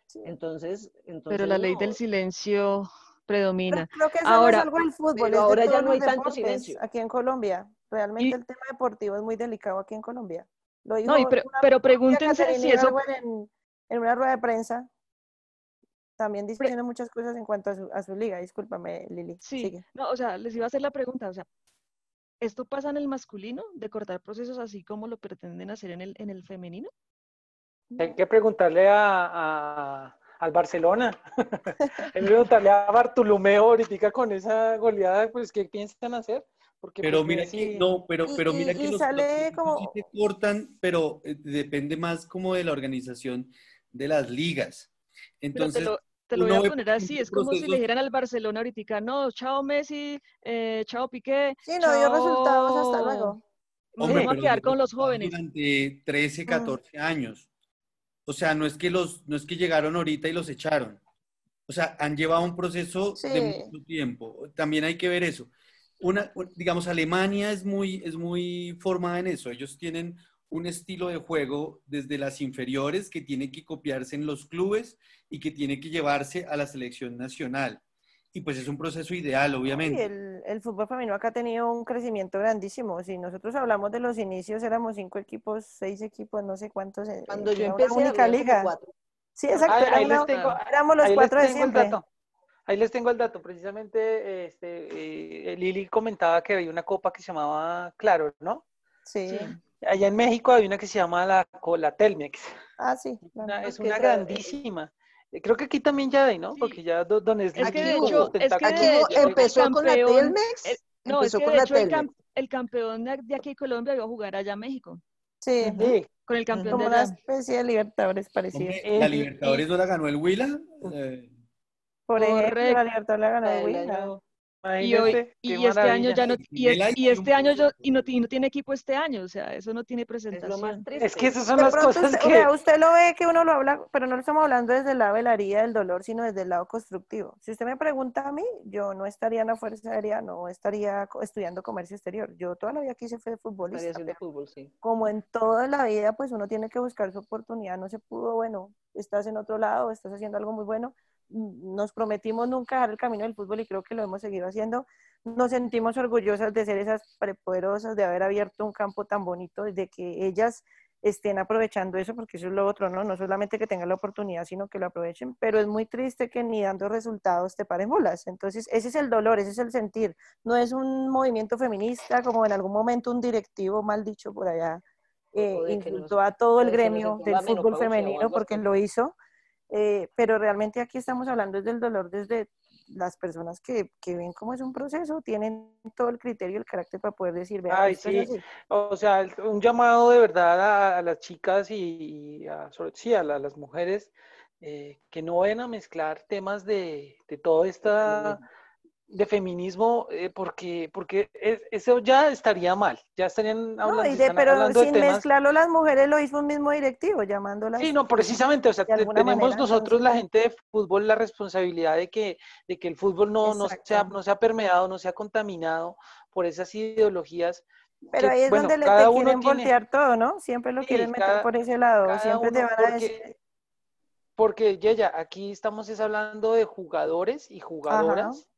Sí. Entonces, entonces Pero la ley del silencio Pero predomina. creo que eso no Ahora- es algo del fútbol, pero ahora ya no hay tanto silencio. Aquí en Colombia, realmente Y- el tema deportivo es muy delicado aquí en Colombia. Lo dijo No, y pre- una pero pregúntense si eso- en, en una rueda de prensa, también diciendo muchas cosas en cuanto a su, a su liga. Discúlpame, Lili. Sí, sigue. no, o sea, les iba a hacer la pregunta, o sea, ¿esto pasa en el masculino de cortar procesos así como lo pretenden hacer en el, en el femenino? Hay que preguntarle a, a- al Barcelona. [laughs] Hay que preguntarle a Bartolomeo ahorita con esa goleada, pues, ¿qué piensan hacer? Porque, Pero pues, mira que, no, pero, Y- pero y- mira que y los sale procesos como- sí se cortan, pero eh, depende más como de la organización de las ligas. Pero te Entonces, lo, te lo voy a poner así, es como si le dijeran al Barcelona ahorita, no, chao Messi, eh, chao Piqué, Sí, no dio resultados, hasta chao- luego. Hombre, vamos a quedar con los jóvenes. Durante 13, Mm. 14 años. O sea, no es que los, no es que llegaron ahorita y los echaron. O sea, han llevado un proceso de Sí. mucho tiempo. También hay que ver eso. Una, un- digamos, Alemania es muy, es muy formada en eso. Ellos tienen un estilo de juego desde las inferiores que tiene que copiarse en los clubes y que tiene que llevarse a la selección nacional. Y pues es un proceso ideal, obviamente. el, el fútbol femenino acá ha tenido un crecimiento grandísimo. Si nosotros hablamos de los inicios, éramos cinco equipos, seis equipos, no sé cuántos. eh, Cuando eh, yo era una empecé, única liga. cuatro. Sí, exacto. Ahí, era ahí les una- tengo, éramos los ahí les cuatro de tengo el siempre. dato. Ahí les tengo el dato. Precisamente, este, eh, Lili comentaba que había una copa que se llamaba Claro, ¿no? Sí. Sí. Allá en México hay una que se llama la, co- la Telmex. Ah, sí. Una- es que una grandísima. Eh, Creo que aquí también ya hay, ¿no? Sí. Porque ya do- Don Slim Es que Aquí de hecho, es que tentáculos Aquí de hecho, empezó con la Telmex, el- no, es empezó que de la hecho el, Telmex. cam- el campeón de, de aquí de Colombia iba a jugar allá a México, Sí. Con el campeón Como de una allá. especie de Libertadores parecida. Hombre, la Libertadores no la ganó el Huila. Eh, Por ejemplo, Correcto. la Libertadores la ganó el El Huila. año- Y, hoy, y este año ya no, y, es- y y este año yo, y no, ti- no tiene equipo este año, o sea, eso no tiene Es lo más presentación. triste. Es que esas son De las cosas usted, que... vea, usted lo ve que uno lo habla, pero no lo estamos hablando desde el lado de la herida del dolor, sino desde el lado constructivo. Si usted me pregunta a mí, yo no estaría en la Fuerza Aérea, no estaría co- estudiando comercio exterior. Yo toda la vida quise ser futbolista, de fútbol, sí. como en toda la vida, pues uno tiene que buscar su oportunidad. No se pudo, bueno, estás en otro lado, estás haciendo algo muy bueno. Nos prometimos nunca dejar el camino del fútbol y creo que lo hemos seguido haciendo. Nos sentimos orgullosas de ser esas prepoderosas, de haber abierto un campo tan bonito, de que ellas estén aprovechando eso, porque eso es lo otro, ¿no? No solamente que tengan la oportunidad, sino que lo aprovechen, pero es muy triste que ni dando resultados te paren bolas. Entonces, ese es el dolor, ese es el sentir. No es un movimiento feminista como en algún momento un directivo mal dicho por allá eh, insultó a todo el gremio del fútbol femenino porque lo hizo, eh, pero realmente aquí estamos hablando del dolor desde las personas que, que ven cómo es un proceso, tienen todo el criterio y el carácter para poder decir, vea, Ay, sí. así". O sea, un llamado de verdad a, a las chicas y, a, sobre- sí, a la- las mujeres eh, que no vayan a mezclar temas de, de todo esta de feminismo eh, porque porque es- eso ya estaría mal, ya estarían No, hablando, y si de- pero hablando de sin temas mezclarlo las mujeres lo hizo un mismo directivo, llamándolas. Sí, no, precisamente, o sea, tenemos manera, nosotros entonces- la gente de fútbol la responsabilidad de que, de que el fútbol no, no, sea, no sea permeado, no sea contaminado por esas ideologías. Pero que, ahí es bueno, donde le cada te uno quieren tiene- voltear todo, ¿no? Siempre lo Sí, quieren meter cada- por ese lado, siempre te van a porque- decir, Porque, Yeya, aquí estamos es hablando de jugadores y jugadoras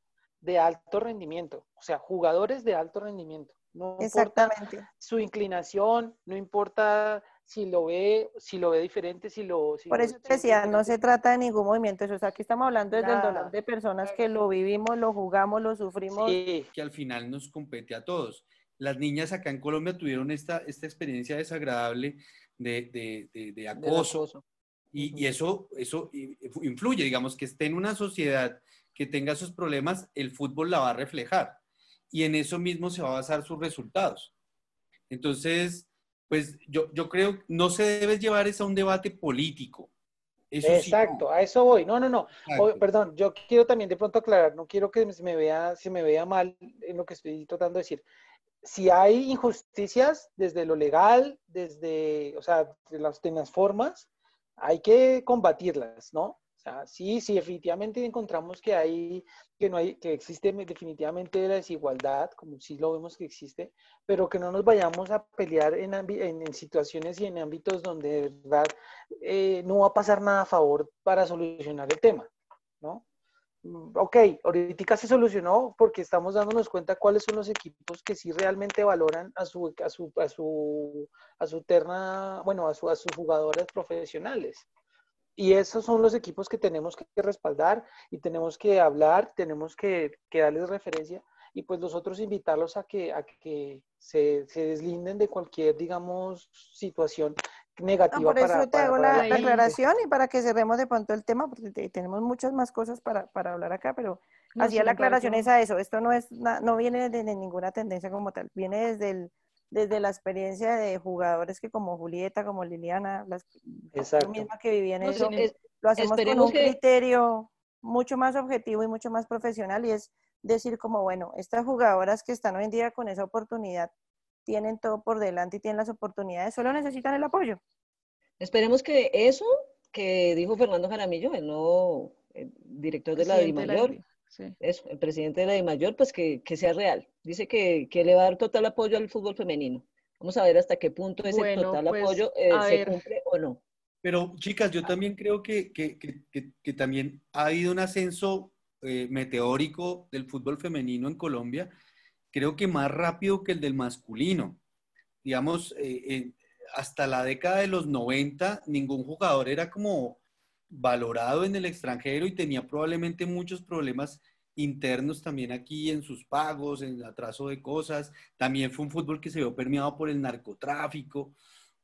de alto rendimiento, o sea, jugadores de alto rendimiento. No importa exactamente. su inclinación, no importa si lo ve, si lo ve diferente, si lo... si Por eso te decía, no se trata de ningún movimiento, eso, o sea, aquí estamos hablando desde el dolor de personas que lo vivimos, lo jugamos, lo sufrimos. Sí, que al final nos compete a todos. Las niñas acá en Colombia tuvieron esta, esta experiencia desagradable de, de- de- acoso acoso. y, y eso, eso influye, digamos, que esté en una sociedad que tenga esos problemas, el fútbol la va a reflejar y en eso mismo se va a basar sus resultados. Entonces, pues yo, yo creo no se debe llevar eso a un debate político. Eso sí, no. Exacto, a eso voy. No, no, no. O- perdón, yo quiero también de pronto aclarar, no quiero que se me vea, se me vea mal en lo que estoy tratando de decir. Si hay injusticias desde lo legal, desde, o sea, de las, de las formas, hay que combatirlas, ¿no? Sí, sí, definitivamente encontramos que hay, que no hay, que existe definitivamente la desigualdad, como sí lo vemos que existe, pero que no nos vayamos a pelear en, en, situaciones y en ámbitos donde de verdad eh, no va a pasar nada a favor para solucionar el tema, ¿no? Mm, Ok, ahorita se solucionó porque estamos dándonos cuenta cuáles son los equipos que sí realmente valoran a su, a su, a su, a su terna, bueno, a, su, a sus jugadores profesionales. Y esos son los equipos que tenemos que respaldar y tenemos que hablar, tenemos que, que darles referencia y pues nosotros invitarlos a que, a que se, se deslinden de cualquier, digamos, situación No, negativa por eso para, te para- hago para la, la aclaración y para que cerremos de pronto el tema, porque te- tenemos muchas más cosas para, para hablar acá, pero No, hacía la aclaración es a eso. Esto no es no viene de, de ninguna tendencia como tal, viene desde el, desde la experiencia de jugadores que como Julieta, como Liliana, las yo Exacto. misma que viví en No, eso, sí, es- lo hacemos con un que- criterio mucho más objetivo y mucho más profesional y es decir como, bueno, estas jugadoras que están hoy en día con esa oportunidad tienen todo por delante y tienen las oportunidades, solo necesitan el apoyo. Esperemos que eso que dijo Fernando Jaramillo, el nuevo eh, director de la Presidente de la DIMAYOR, DI, sí. eso, el presidente de la DIMAYOR, pues que, que sea real. Dice que, que le va a dar total apoyo al fútbol femenino. Vamos a ver hasta qué punto ese Bueno, total pues, apoyo eh, se ver. cumple o no. Pero chicas, yo también creo que, que- que- que- que también ha habido un ascenso eh, meteórico del fútbol femenino en Colombia, creo que más rápido que el del masculino. Digamos, eh, eh, hasta la década de los 90, ningún jugador era como valorado en el extranjero y tenía probablemente muchos problemas internos también aquí en sus pagos, en el atraso de cosas. También fue un fútbol que se vio permeado por el narcotráfico.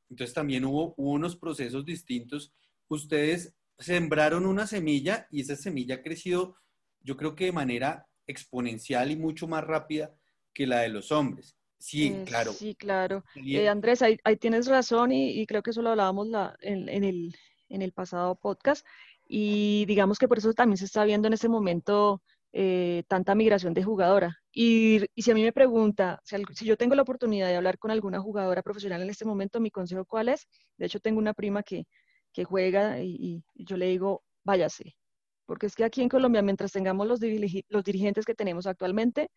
Entonces también hubo, hubo unos procesos distintos. Ustedes sembraron una semilla y esa semilla ha crecido, yo creo que de manera exponencial y mucho más rápida que la de los hombres. Sí, Eh, claro. Sí, claro. Eh, Andrés, ahí, ahí tienes razón y, y creo que eso lo hablábamos la- en, en el, en el pasado podcast y digamos que por eso también se está viendo en este momento eh, tanta migración de jugadora. Y, y si a mí me pregunta, si, si yo tengo la oportunidad de hablar con alguna jugadora profesional en este momento, mi consejo cuál es? De hecho, tengo una prima que, que juega y, y- yo le digo, váyase, porque es que aquí en Colombia, mientras tengamos los, dirigi- los dirigentes que tenemos actualmente,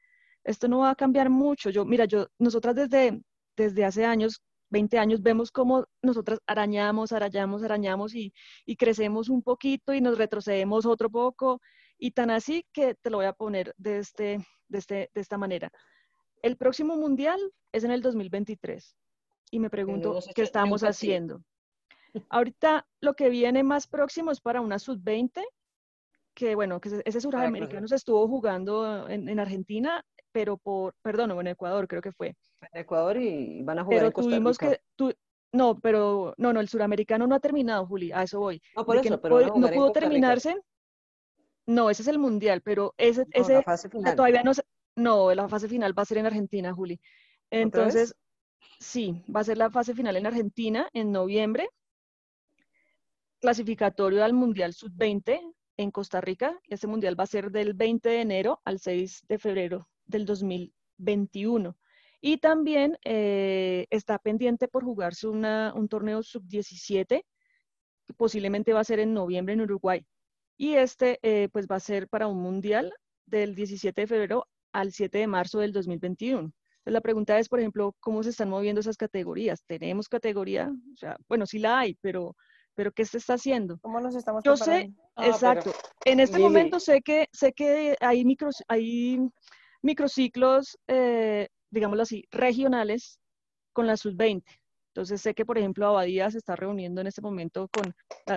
esto no va a cambiar mucho. Yo, mira, yo, nosotras desde, desde hace años, 20 años, vemos cómo nosotras arañamos, arañamos, arañamos y, y crecemos un poquito y nos retrocedemos otro poco. Y tan así que te lo voy a poner de, este, de, este, de esta manera. El próximo mundial es en el 2023. y me pregunto qué estamos haciendo. Ahorita lo que viene más próximo es para una sub-20, que bueno, que ese- ese suramericano se estuvo jugando en, en Argentina, pero por, perdón, en Ecuador creo que fue. En Ecuador y van a jugar Pero en Costa tuvimos Rica. que, tu- no, pero no, no, el suramericano no ha terminado, Juli, a eso voy. No, por eso, no, pero no en pudo terminarse. No, ese es el mundial, pero ese, No, ese la fase final. todavía no no, la fase final va a ser en Argentina, Juli. Entonces, sí, va a ser la fase final en Argentina en noviembre. Clasificatorio al Mundial Sub-20 en Costa Rica. Este mundial va a ser del 20 de enero al 6 de febrero del 2021. Y también eh, está pendiente por jugarse una- un torneo Sub-17, que posiblemente va a ser en noviembre en Uruguay. Y este eh, pues va a ser para un mundial del 17 de febrero al 7 de marzo del 2021. Entonces, la pregunta es, por ejemplo, ¿cómo se están moviendo esas categorías? ¿Tenemos categoría? O sea, bueno, sí la hay, pero, pero ¿qué se está haciendo? ¿Cómo nos estamos Yo sé? Ah, pero- exacto. En este Lili. momento sé que, sé que hay, micros, hay microciclos, eh, digámoslo así, regionales con la sub-20. Entonces sé que, por ejemplo, Abadía se está reuniendo en este momento con,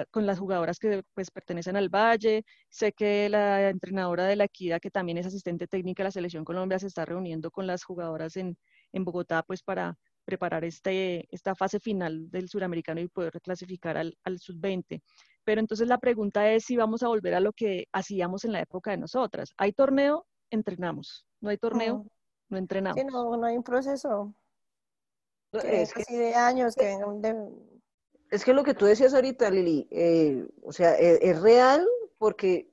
con las jugadoras que pues, pertenecen al Valle. Sé que la entrenadora de la Equidad, que también es asistente técnica de la Selección Colombia, se está reuniendo con las jugadoras en, en Bogotá pues, para preparar este, esta fase final del suramericano y poder reclasificar al, al sub-20. Pero entonces la pregunta es si vamos a volver a lo que hacíamos en la época de nosotras. ¿Hay torneo? Entrenamos. ¿No hay torneo? No entrenamos. Sí, no, no hay un proceso No, que Es que, así de años, que venga un de- es que lo que tú decías ahorita, Lili, eh, o sea, es, es real porque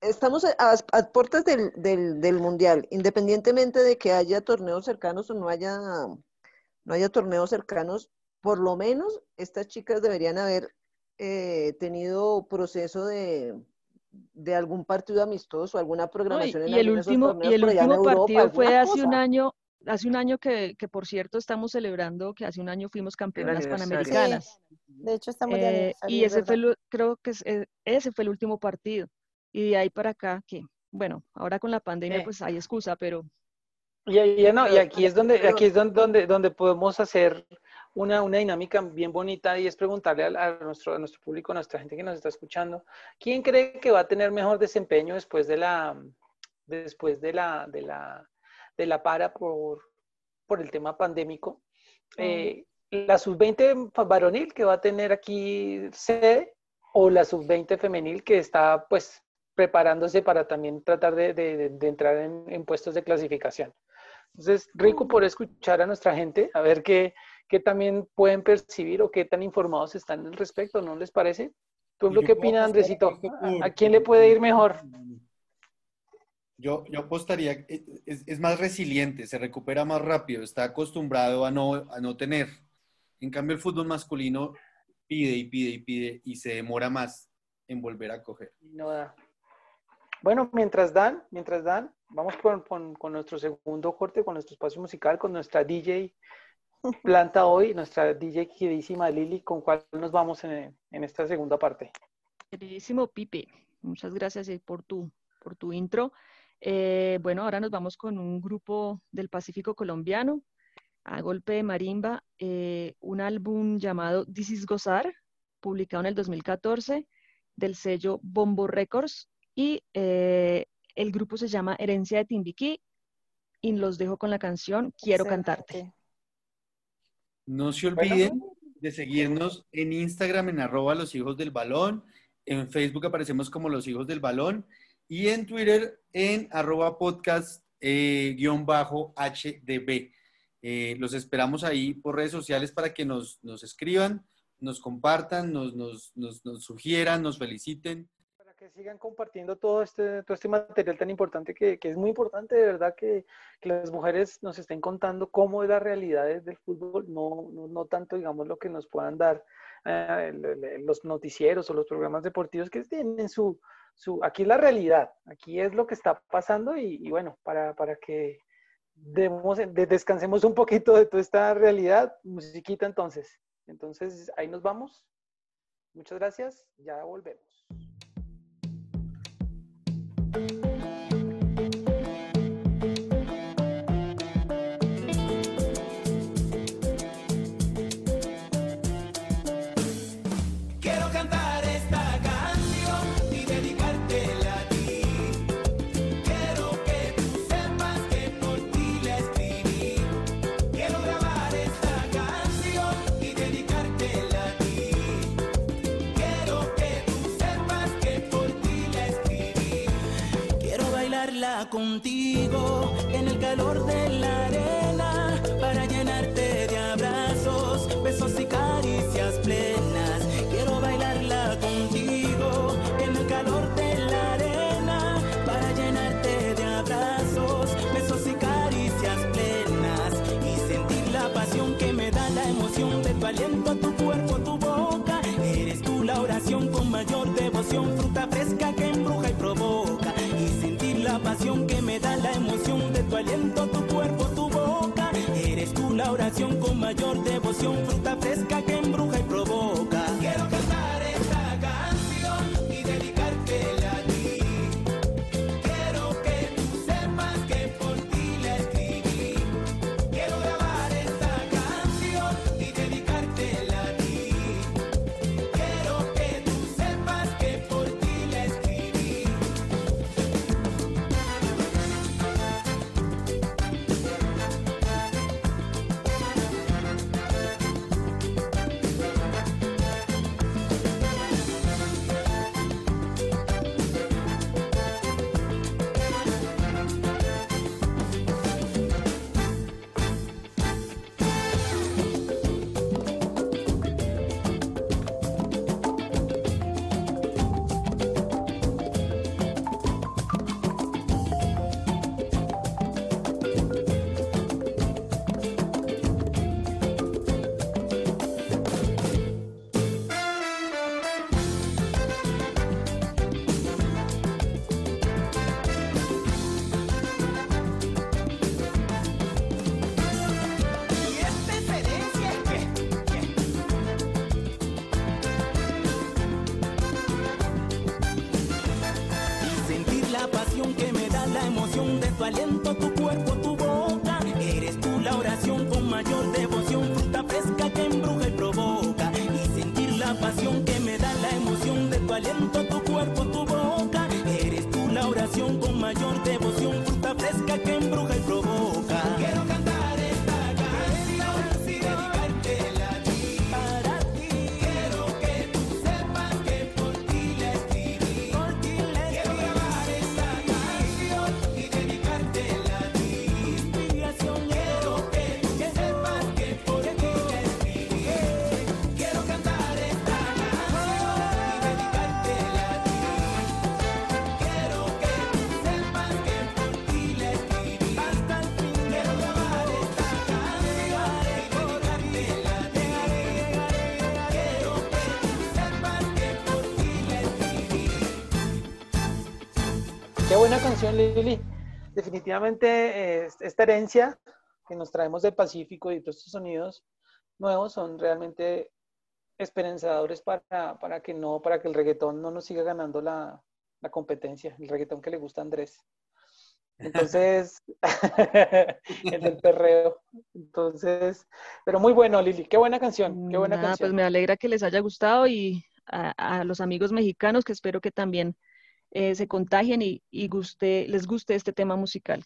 estamos a, a- a puertas del, del, del Mundial, independientemente de que haya torneos cercanos o no haya, no haya torneos cercanos, por lo menos estas chicas deberían haber eh, tenido proceso de, de algún partido amistoso, alguna ¿no? Y, programación en y el último, y el último Europa, partido fue hace un año, hace un año que, que por cierto estamos celebrando que hace un año fuimos campeonas panamericanas. De hecho, estamos Eh, y es ese fue, el, creo que es- eh, ese fue el último partido. Y de ahí para acá, que bueno, ahora con la pandemia Eh. pues hay excusa, pero Y, y no, y aquí es donde, aquí es donde, donde, donde podemos hacer una, una dinámica bien bonita y es preguntarle a, a nuestro, a nuestro público, a nuestra gente que nos está escuchando, ¿quién cree que va a tener mejor desempeño después de la, después de la, de la, de la para por, por el tema pandémico? Eh, la sub-20 varonil que va a tener aquí sede o la sub-20 femenil que está pues preparándose para también tratar de, de- de- de entrar en, en puestos de clasificación. Entonces, rico por escuchar a nuestra gente, a ver qué, qué también pueden percibir o qué tan informados están al respecto, ¿no les parece? ¿Tú qué puedo opinas, Andresito? ¿A- por- ¿A quién le puede ir mejor? Yo, yo apostaría, eh, es, es más resiliente, se recupera más rápido, está acostumbrado a no, a no tener. En cambio, el fútbol masculino pide y pide y pide y se demora más en volver a coger. No da. Bueno, mientras dan, mientras dan, vamos con, con- con nuestro segundo corte, con nuestro espacio musical, con nuestra DJ [laughs] planta hoy, nuestra DJ queridísima Lili, con cuál nos vamos en, en esta segunda parte. Queridísimo Pipe, muchas gracias eh, por tu, por tu intro. Eh, bueno, ahora nos vamos con un grupo del Pacífico colombiano, a golpe de marimba, eh, un álbum llamado This is Gozar, publicado en el 2014, del sello Bombo Records, y eh, el grupo se llama Herencia de Timbiquí, y los dejo con la canción Quiero cantarte. No se olviden de seguirnos en Instagram en arroba los hijos del balón, en Facebook aparecemos como los hijos del balón y en Twitter en arroba podcast eh, guion bajo HDB. Eh, los esperamos ahí por redes sociales para que nos, nos escriban, nos compartan, nos, nos, nos, nos sugieran, nos feliciten. Sigan compartiendo todo este, todo este material tan importante que, que es muy importante, de verdad, que, que las mujeres nos estén contando cómo es la realidad del fútbol, no, no, no tanto, digamos, lo que nos puedan dar eh, los noticieros o los programas deportivos que tienen su, su, aquí es la realidad, aquí es lo que está pasando y, y bueno, para, para que demos, de- descansemos un poquito de toda esta realidad, musiquita entonces. Entonces, ahí nos vamos. Muchas gracias, ya volvemos. Bye. Bailarla contigo en el calor de la arena para llenarte de abrazos, besos y caricias plenas. Quiero bailarla contigo en el calor de la arena para llenarte de abrazos, besos y caricias plenas y sentir la pasión que me da la emoción de tu aliento, tu cuerpo, tu boca. Eres tú la oración con mayor devoción, fruta mayor devoción, fruta fresca Lili. Definitivamente eh, esta herencia que nos traemos del Pacífico y todos estos sonidos nuevos son realmente esperanzadores para, para que no, para que el reggaetón no nos siga ganando la, la competencia, el reggaetón que le gusta a Andrés. Entonces, [laughs] el del perreo. Entonces, pero muy bueno, Lili, qué buena canción, qué buena Nada, canción. pues me alegra que les haya gustado y a, a los amigos mexicanos que espero que también eh, se contagien y, y guste, les guste este tema musical.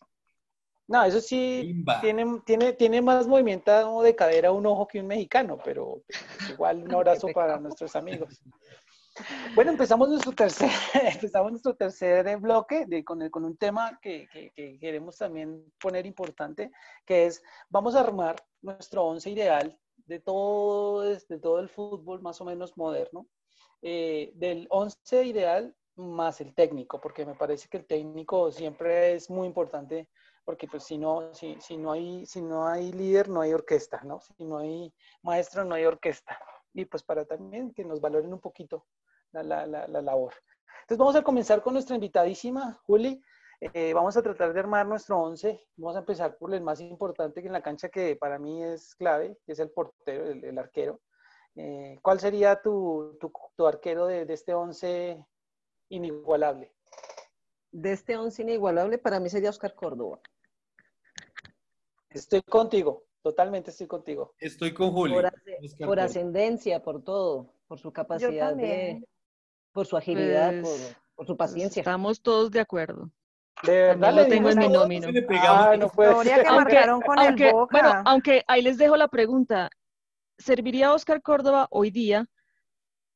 No, eso sí, tiene, tiene, tiene más movimiento de cadera un ojo que un mexicano, pero igual un abrazo [laughs] para nuestros amigos. Bueno, empezamos nuestro tercer, [laughs] empezamos nuestro tercer bloque de- con, el- con un tema que, que- que queremos también poner importante, que es, vamos a armar nuestro once ideal de todo, de todo el fútbol más o menos moderno, eh, del once ideal más el técnico, porque me parece que el técnico siempre es muy importante porque pues si no, si, si no hay, si no hay líder, no hay orquesta, ¿no? Si no hay maestro, no hay orquesta. Y pues para también que nos valoren un poquito la, la, la, la labor. Entonces vamos a comenzar con nuestra invitadísima, Juli. Eh, vamos a tratar de armar nuestro once. Vamos a empezar por el más importante que en la cancha que para mí es clave, que es el portero, el, el arquero. Eh, ¿Cuál sería tu, tu, tu arquero de, de este once inigualable? De este once inigualable, para mí sería Oscar Córdoba. Estoy contigo, totalmente estoy contigo. Estoy con Julio. Por, Oscar ascendencia, por todo, por su capacidad de, por su agilidad, Pues, por, por su paciencia. Estamos todos de acuerdo. De verdad También lo tengo en mi nómina. Ah, no puede ser. que marcaron con aunque, el Boca. bueno, aunque ahí les dejo la pregunta, ¿serviría Oscar Córdoba hoy día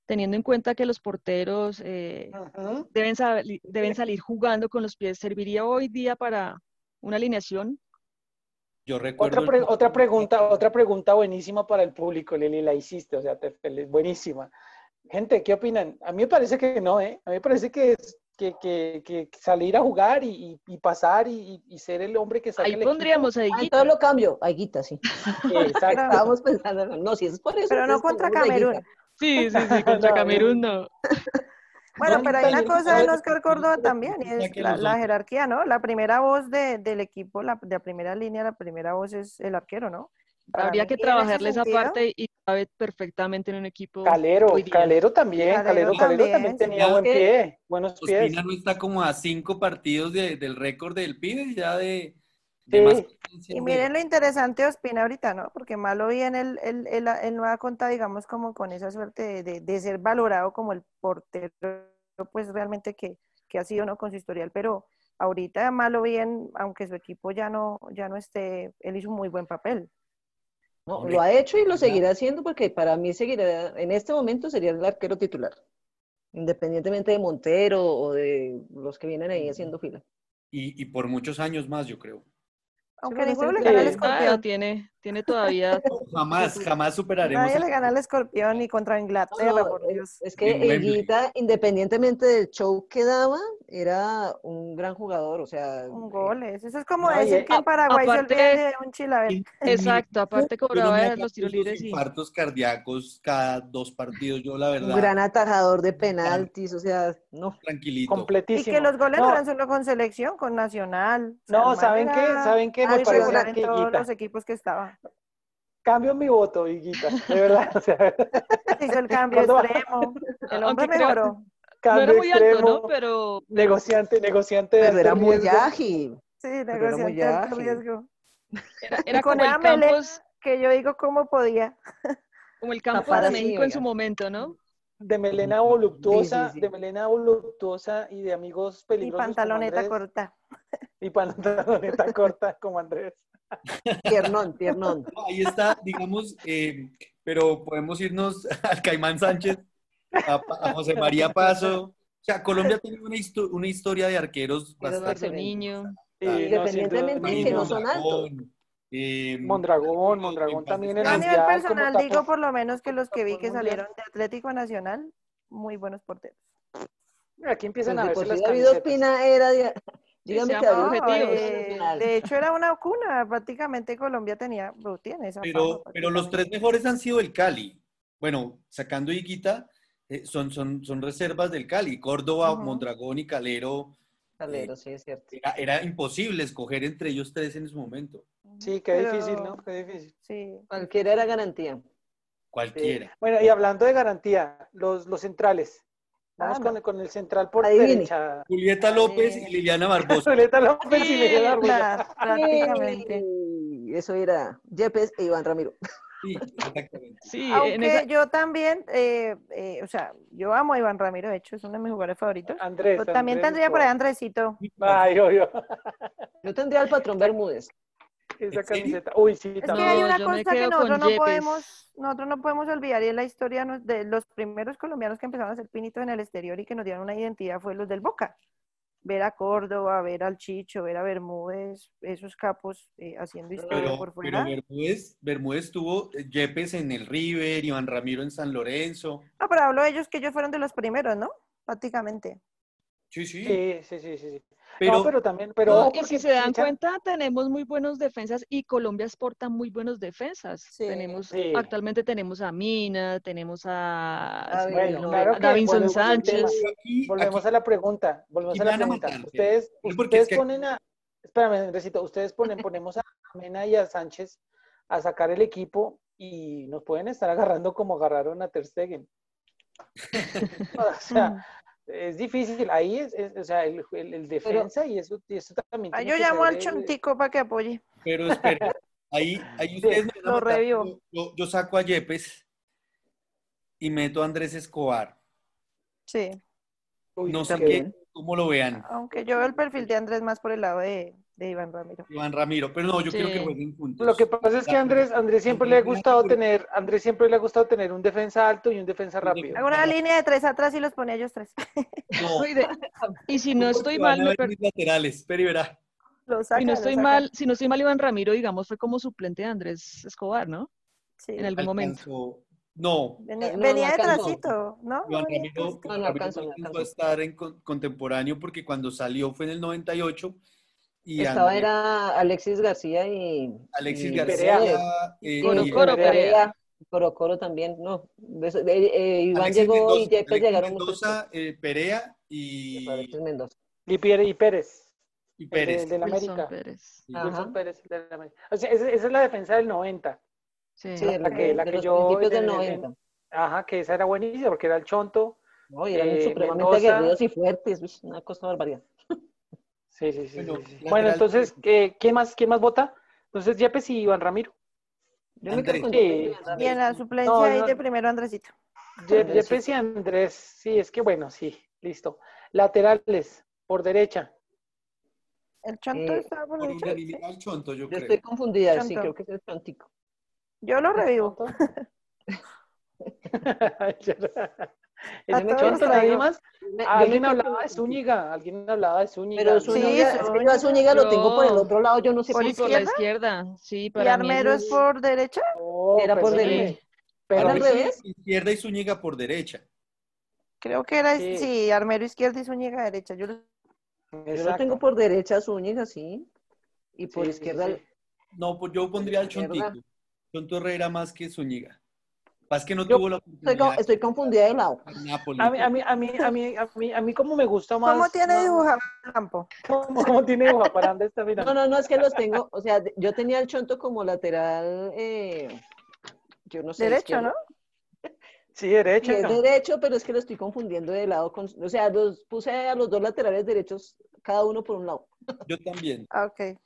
teniendo en cuenta que los porteros eh, Ujú. deben, sali- deben salir jugando con los pies, ¿serviría hoy día para una alineación? Yo recuerdo. Otra, pre- el- otra pregunta, otra pregunta buenísima para el público, Lili, la hiciste, o sea, te buenísima. Gente, ¿qué opinan? A mí me parece que no, ¿eh? A mí me parece que, es- que, que, que salir a jugar y, y- y pasar y, y ser el hombre que saca Ahí pondríamos a Ah, Higuita. entonces lo cambio. A Higuita, sí. Exacto. Estábamos pensando, no, si es por eso. Pero no contra. Camerún. Sí, sí, sí, [laughs] contra No, Camerún no. [laughs] Bueno, No, pero hay una cosa en. Oscar Córdoba también, y es la, jerarquía, ¿no? La primera voz de- del equipo, la, de la primera línea, la primera voz es el arquero, ¿no? Para Habría mí, que trabajarle esa sentido, parte y cabe perfectamente en un equipo. Calero. Calero también, Calero Calero, Calero también tenía buen pie, buenos pies. Ospina no está como a cinco partidos de- del récord del pibe, ya de, Sí. de más Y miren lo interesante de Ospina ahorita, ¿no? Porque malo bien él, él, él, él no ha contado, digamos, como con esa suerte de, de- de ser valorado como el portero, pues realmente que, que ha sido, ¿no? Con su historial, pero ahorita malo bien, aunque su equipo ya no, ya no esté, él hizo un muy buen papel. No, Hombre, lo ha hecho y lo seguirá haciendo porque para mí seguirá, en este momento sería el arquero titular, independientemente de Montero o de los que vienen ahí haciendo fila. y, y por muchos años más, yo creo. Aunque ninguno gana al sí. escorpión. Ah, tiene, tiene todavía. [laughs] Jamás, jamás superaremos. Nadie le gana al escorpión ni contra Inglaterra, No, por es- Dios. Es que. Higuita, independientemente del show que daba, era un gran jugador, o sea, Un gol, es- eso es como No, y- decir que en a- Paraguay se aparte- olvida de un chilaver. En- [laughs] Exacto, aparte cobraba me los tiros libres y. infartos cardíacos cada dos partidos, yo la un verdad, gran atajador de penaltis, o sea, no. tranquilito. Y Completísimo. que los goles No, eran solo con selección, con nacional. O sea, No, ¿saben qué? ¿Saben qué? Me parece regular en que todos los equipos que estaba. Cambio mi voto, Higuita, de verdad. O sea, Hizo el cambio extremo. El Aunque hombre creo- mejoró. No cambio era muy alto, ¿no? Pero negociante, negociante de Pero era alto muy riesgo. ágil. Sí, negociante de alto riesgo. era, era con como el Campos, que yo digo cómo podía. como el Tapar de México en su momento, ¿no? De melena voluptuosa, Sí, sí, sí. de melena voluptuosa y de amigos Y peligrosos como pantaloneta corta. Y pantaloneta corta como Andrés. [laughs] Piernón, piernón. No, Ahí está, digamos, eh, pero podemos irnos [laughs] al Caimán Sánchez, a, José María Paso. O sea, Colombia tiene una, histo- una historia de arqueros Pero bastante. Niño. Independientemente que no son Mondragón, eh, Mondragón, en Mondragón también Yo a el nivel personal digo por lo menos que los que vi que salieron de Atlético Nacional, muy buenos porteros. Aquí empiezan Pues a de las David. Ospina era de... Dígame que No, eh, de hecho era una cuna, prácticamente Colombia tenía, o tiene esa pero, fama, pero los tres mejores han sido el Cali. Bueno, sacando Iquita, eh, son, son, son reservas del Cali. Córdoba, Ujú. Mondragón y Calero. Calero, sí, es cierto. Era, era imposible escoger entre ellos tres en ese momento. Sí, qué Pero- difícil, ¿no? Qué difícil. Sí. Cualquiera era garantía. Sí. Cualquiera. Bueno, y hablando de garantía, los, los centrales. Vamos Ah, con, el, con el central por derecha. [laughs] Julieta López y Liliana Barbosa. Julieta López y Arbola. la- prácticamente. Eso era Yepes e Iván Ramiro. [laughs] Sí, exactamente. Sí, en Aunque esa, yo también, eh, eh, o sea, yo amo a Iván Ramiro, de hecho, es uno de mis jugadores favoritos. Andrés. Pero también Andrés tendría por ahí. Andresito. Ay, obvio. Yo tendría al patrón Bermúdez. [laughs] Esa camiseta. Uy, sí, Es que también. hay No, una cosa que nosotros no podemos, nosotros no podemos olvidar y es la historia de los primeros colombianos que empezaron a hacer pinitos en el exterior y que nos dieron una identidad fue los del Boca. Ver a Córdoba, ver al Chicho, ver a Bermúdez, esos capos eh, haciendo historia Pero, por pero fuera. Bermúdez, Bermúdez tuvo eh, Yepes en el River, Iván Ramiro en San Lorenzo. Ah, pero hablo de ellos que ellos fueron de los primeros, ¿no? Prácticamente. Sí, sí. Sí, sí, sí, sí. Pero, no, pero también, pero No, y si porque se dan cuenta, tenemos muy buenos defensas y Colombia exporta muy buenos defensas. Sí. Tenemos, Sí. actualmente tenemos a Mina, tenemos a, me bueno, el claro a Davinson volvemos. Sánchez. aquí, Volvemos aquí- a la pregunta, volvemos a la a pregunta. matar, Ustedes, porque es ustedes que- ponen a, espérame, Andresito, ustedes ponen, ponemos a Mena y a Sánchez a sacar el equipo y nos pueden estar agarrando como agarraron a Ter Stegen. [laughs] o sea, [laughs] es difícil, ahí es, es- o sea, el, el- el defensa y eso, y eso también Ah, yo llamo al Chontico para que apoye. pero espera, ahí, ahí [laughs] ustedes a Lo revivo. Yo, yo- saco a Yepes y meto a Andrés Escobar. Sí. Uy, No sé qué cómo lo vean. Aunque yo veo el perfil de Andrés más por el lado de, de Iván Ramiro. Iván Ramiro, pero no, yo Sí. quiero que jueguen juntos. Lo que pasa es que Andrés, Andrés siempre le ha gustado tener, Andrés siempre le ha gustado tener un defensa alto y un defensa rápido. Hago una línea de tres atrás y los ponía ellos tres. No, [laughs] Y, de- si no estoy mal, me per- laterales, pero y verá. Los si saca, no estoy saca. mal, si no estoy mal, Iván Ramiro, digamos, fue como suplente de Andrés Escobar, ¿no? Sí. En algún momento. Alcanzó- No, Venía, No, no venía de alcanzó. trasito, ¿no? Iván Ramiro. No, no Ramiro alcanzó, no alcanzó a alcanzó. estar en con- contemporáneo porque cuando salió fue en el 98 y Estaba Andrés- era Alexis García y Alexis y García Perea. eh, Coro, y- Coro, Perea. Coro Coro también, no. de eso- de- eh, Iván Alexis llegó Mendoza, y Yepes Alexis llegaron muchos Mendoza, eh, Perea y, Alexis Mendoza. Y Pérez, y Pérez, y el de- Pérez. el del Wilson América. Pérez. Wilson Pérez, el del América. O sea, esa, esa es la defensa del 90. Sí. Sí, La que- la de que los yo principios del el- 90. Ajá, que esa era buenísima porque era el Chonto. No, y eran eh, supremamente Mendoza. aguerridos y fuertes, una cosa barbaridad. Sí, sí, sí. Bueno, sí, sí. lateral Bueno, entonces. ¿qué- ¿quién más, quién más vota? Entonces, Yepes y Iván Ramiro. Yo me quedo con Sí. Y Andrés. Y en la suplencia No, ahí no. de primero Andresito. Yepes y Andrés. Sí, es que bueno, sí, listo. Laterales, por derecha. El chonto Eh, estaba por Por derecha. unanimidad al Chonto, yo Yo creo. estoy confundida, sí, creo que es el chontico. Yo lo revivo. [laughs] [laughs] Todos Chonto, los nadie más. Me- me Alguien quedo hablaba de Zúñiga, alguien hablaba de Zúñiga. Pero Sí, Zúñiga, es que yo a Zúñiga lo tengo por el otro lado, yo no sé ¿Por por Sí, qué. por la izquierda? Sí, ¿Y para mí Armero es por derecha? No, Era por perdóneme. derecha. Pero ¿Era Para al revés? Izquierda y Zúñiga por derecha. Creo que era, Sí. sí, Armero izquierda y Zúñiga derecha. Yo lo- Yo lo tengo por derecha Zúñiga, sí. Y por Sí, sí, izquierda, sí. No, pues yo pondría al. Chontico. Chonto Herrera más que Zúñiga. Más que no Yo tuvo la estoy, confundida de lado. A mí, a mí, a mí, a mí, a mí, a mí como me gusta más. ¿Cómo tiene el campo? ¿Cómo, cómo tiene dibujo? ¿Para dónde está mirando? No, no, no, es que los tengo, o sea, yo tenía el chonto como lateral, eh, yo no sé. Derecho. ¿no? Sí, Sí, derecha. es derecho, pero es que lo estoy confundiendo de lado. Con, o sea, los puse a los dos laterales derechos, cada uno por un lado. Yo también. Ah, ok.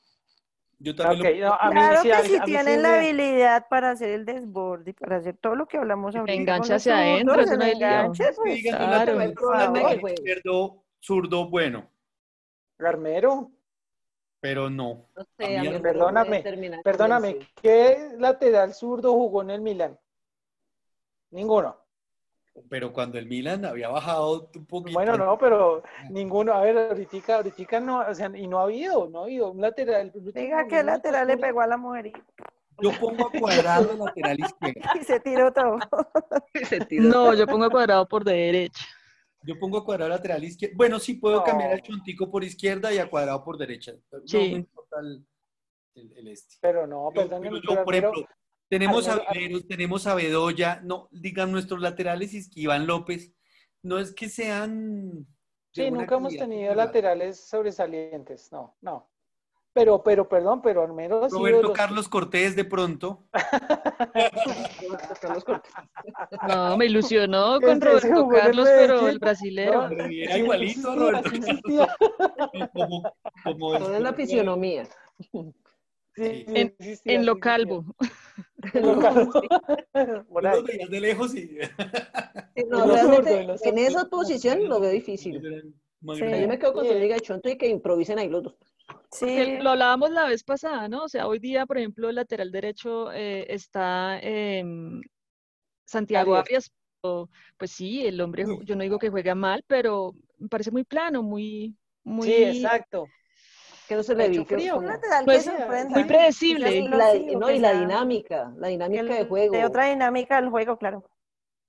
Yo también lo- no, a mí Claro sí, que a mí- si a mí tienen sí la me- habilidad para hacer el desborde y para hacer todo lo que hablamos ahorita. los hacia adentro, zurdos, eso no el hay lío. enganche, que pues, claro. es izquierdo, zurdo, bueno, Armero, pero no. No A sé, mí a mí no me perdóname, perdóname. ¿qué lateral zurdo jugó en el Milan? Ninguno. Pero cuando el Milan había bajado un poquito. Bueno, no, pero ninguno. A ver, ahorita, ahorita no, o sea, y no ha habido, no ha habido un lateral. Diga que el lateral le pegó a la mujer y, Yo pongo a cuadrado el lateral izquierdo. [laughs] y se tiró todo. [laughs] No, yo pongo cuadrado por derecha. Yo pongo a cuadrado lateral izquierdo. Bueno, sí puedo No. cambiar al chontico por izquierda y a cuadrado por derecha. No Sí. me importa el, el- el este. Pero no, Yo- perdóneme, yo, pero por Armero- ejemplo, tenemos a Viveros, tenemos a Bedoya, no, digan nuestros laterales y Iván López, no es que sean... Sí, nunca hemos tenido laterales sobresalientes, no, no. Pero, pero, perdón, pero al menos ha sido Roberto los- Carlos Cortés de pronto. Carlos Cortés. No, me ilusionó con Roberto Carlos, pero el brasilero. No, Era igualito a Roberto Carlos. Como, como Todo es la fisionomía. sí, En- En lo calvo. [laughs] [laughs] veías de lejos y... No, realmente, en los en esa posición lo veo difícil. O sea, yo me quedo con. Zúñiga y Chonto y que improvisen ahí los dos. Porque Sí, lo hablábamos la vez pasada, ¿no? O sea, hoy día, por ejemplo, el lateral derecho eh, está em, Santiago Arias. Pues sí, el hombre, yo no digo que juega mal, pero me parece muy plano, muy, muy, Sí, exacto. Que no se le lateral Pues, muy predecible. Y la, no, y la dinámica, la dinámica de juego. De otra dinámica del juego, claro.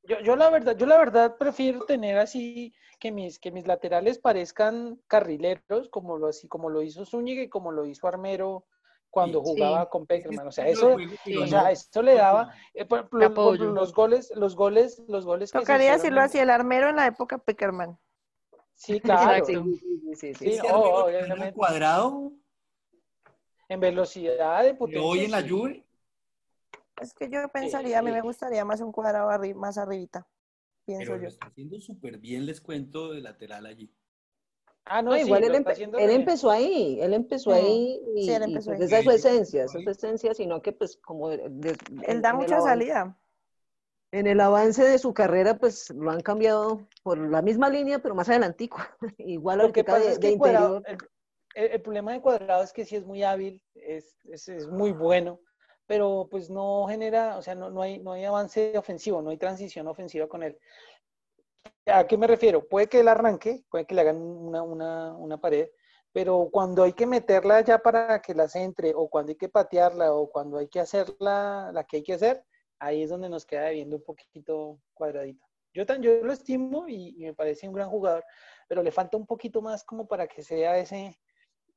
Yo, yo la verdad, yo la verdad prefiero tener así que mis, que mis laterales parezcan carrileros, como lo así, como lo hizo Zúñiga y como lo hizo Armero cuando Sí. jugaba Sí. con Peckerman. O sea, eso, sí, o sea, eso le daba, eh, por- por- por- Apoyo. los goles, los goles, los goles que se Tocaría decirlo así, el armero en la época Peckerman. Sí, [laughs] claro. Exacto. Sí, sí, sí, sí, sí. Sí, Ese oh, Armero obviamente. tenía cuadrado En velocidad de potencia. hoy en la. Juve. Es que yo pensaría, a mí me gustaría más un cuadrado arri- más arribita, pienso Pero lo yo. está haciendo súper bien, les cuento, de lateral allí. Ah, no, igual él, empe- él empezó ahí, él empezó ahí y, Sí, él y, empezó pues ahí. esa es su esencia, esa es su esencia, sino que pues como de- de- Él da mucha salida. En el avance de su carrera, pues lo han cambiado por la misma línea, pero más adelantico. [laughs] Igual Lo que pasa de, es que Cuadrado, interior. el, el problema de Cuadrado es que sí es muy hábil, es, es, es muy bueno, pero pues no genera, o sea, no, no hay, no hay avance ofensivo, no hay transición ofensiva con él. ¿A qué me refiero? Puede que él arranque, puede que le hagan una, una, una pared, pero cuando hay que meterla ya para que la centre, o cuando hay que patearla, o cuando hay que hacerla, la que hay que hacer, ahí es donde nos queda viendo un poquito cuadradito. Yo, tan, yo lo estimo y, y me parece un gran jugador, pero le falta un poquito más como para que sea ese,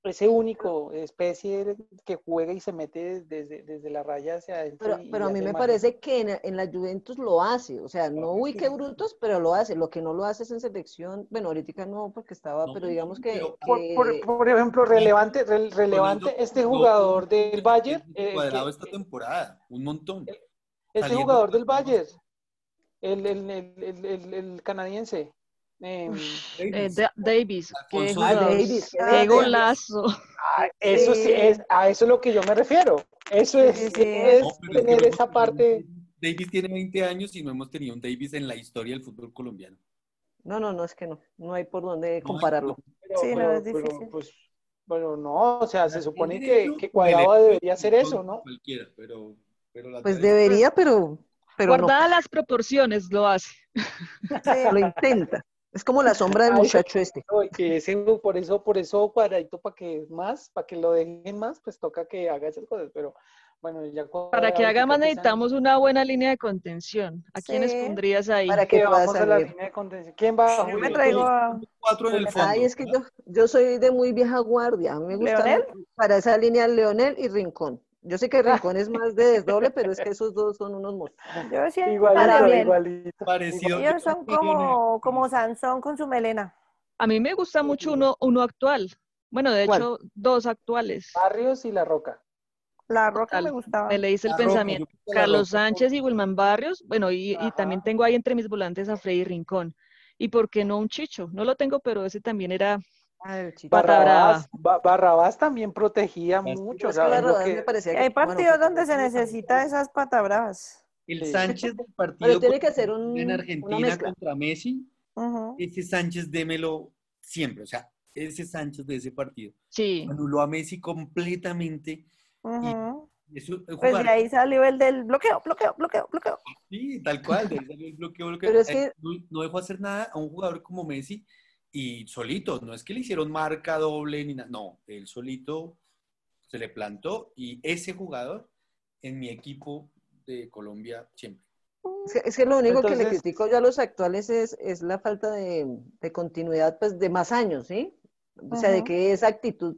ese único especie que juega y se mete desde, desde la raya hacia adentro. Pero, y- pero y a mí me parece que en, en la Juventus lo hace, o sea, no uy, qué brutos, pero lo hace. Lo que no lo hace es en selección, bueno, ahorita no, porque estaba, No, pero digamos que, pero Por, por- ejemplo, relevante, rel- relevante este jugador del Bayern, el eh, cuadrado que- esta temporada, un montón. Este saliendo jugador del Bayern, el, el, el, el, el- el canadiense. em, Eh, Davis. Da- Davis, qué Ah, Davis, qué ah, golazo. a eso sí es, a eso es lo que yo me refiero. Eso es, Sí, sí. es No, pero es que tener esa parte. Davis tiene 20 años y no hemos tenido un Davis en la historia del fútbol colombiano. no, no, no, es que no, no hay por dónde compararlo. Pero, Sí, no, pero- es pero, difícil. pues, bueno, no, o sea, se supone que, que Cuadrado debería hacer eso, ¿no? Cualquiera, pero, pero la Pues debería, pero, pero no, Guardadas las proporciones lo hace. [laughs] lo intenta. Es como la sombra del muchacho este. No, y que ese, por eso, por eso cuadradito, para que más, para que lo dejen más, pues toca que haga esas cosas, pero bueno, ya Para que haga más necesitamos una buena línea de contención. ¿A quiénes Sí. pondrías ahí? Para que vamos a la salir. línea de contención. ¿Quién va? Yo me traigo a cuatro en el fondo. Ay, es que yo, yo soy de muy vieja guardia. A mí me gusta ¿Leonel? para esa línea Leonel y Rincón. Yo sé que Rincón es más de desdoble, pero es que esos dos son unos monstruos. Yo siento Igualito, igualito. Parecido. Ellos son como, como Sansón con su melena. A mí me gusta mucho uno, uno actual. Bueno, de ¿Cuál? hecho, dos actuales. Barrios y La Roca. La roca me gustaba. Me leíste el La pensamiento. Carlos Roca. Sánchez y Wilman Barrios. Bueno, y, y también tengo ahí entre mis volantes a Freddy Rincón. ¿Y por qué no un Chicho? No lo tengo, pero ese también era Ay. Pata Barrabás, Ba- Barrabás también protegía Bastante. mucho. Es que que- me parecía Y que- hay bueno, partidos que- donde se necesita esas patabravas. El Sí. Sánchez del partido Pero tiene que ser un- en Argentina contra Messi. Ujú. Ese Sánchez démelo siempre. O sea, ese Sánchez de ese partido Sí, anuló a Messi completamente. Ujú. Eso, Pues de ahí salió el del bloqueo, bloqueo, bloqueo, bloqueo. Sí, tal cual, de ahí salió el bloqueo, bloqueo. Pero es Eh, que- no, no dejó hacer nada a un jugador como Messi y solito, no es que le hicieron marca doble ni nada, no, él solito se le plantó y ese jugador en mi equipo de Colombia siempre. Es que, lo único que le critico yo a los actuales es, es la falta de, de continuidad pues, de más años, ¿sí? O sea, de que esa actitud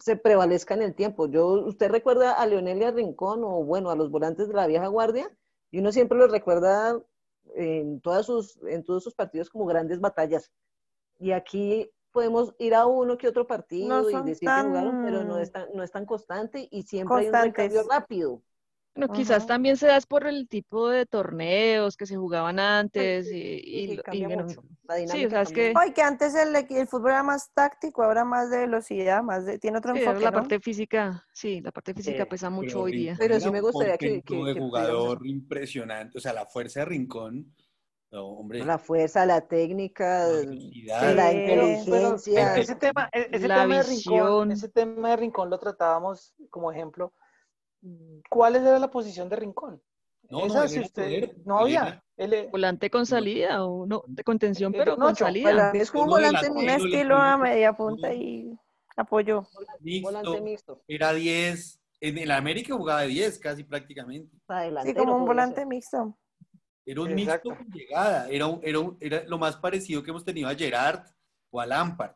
se prevalezca en el tiempo. Yo, usted recuerda a Leonel y a Rincón o bueno, a los volantes de la vieja guardia y uno siempre los recuerda en, todas sus, en todos sus partidos como grandes batallas. Y aquí podemos ir a uno que otro partido No y decir que jugaron, pero no tan es tan, no es tan constante y siempre hay un constantes. recambio rápido. bueno, quizás también se da es por el tipo de torneos que se jugaban antes y, Sí, y sí, y cambia bueno, mucho. La sí, o dinámica sea, es que. Ay, que antes el, el fútbol era más táctico, ahora más de velocidad, más de, tiene otro sí, enfoque, la ¿no? parte física, sí, la parte física Sí, pesa mucho hoy día. Pero sí me gustaría que- que- de que jugador impresionante, o sea, la fuerza de Rincón, no, hombre, La fuerza, la técnica, la la inteligencia. Ese tema, e- ese La tema de. Rincón, ese tema de Rincón lo tratábamos como ejemplo. ¿Cuál era la posición de Rincón? No, no, Esa, él si usted- poder, no había. Él, e- Volante con salida, o no, de contención, Eh, pero un con salida. Es como un volante, Un mixto, estilo a media punta y apoyo. volante mixto, mixto. era 10, en el América jugaba de 10 casi prácticamente. Sí, como un volante ser. mixto. Era un Exacto. mixto con llegada, era, un- era, un- era lo más parecido que hemos tenido a Gerard o a Lampard.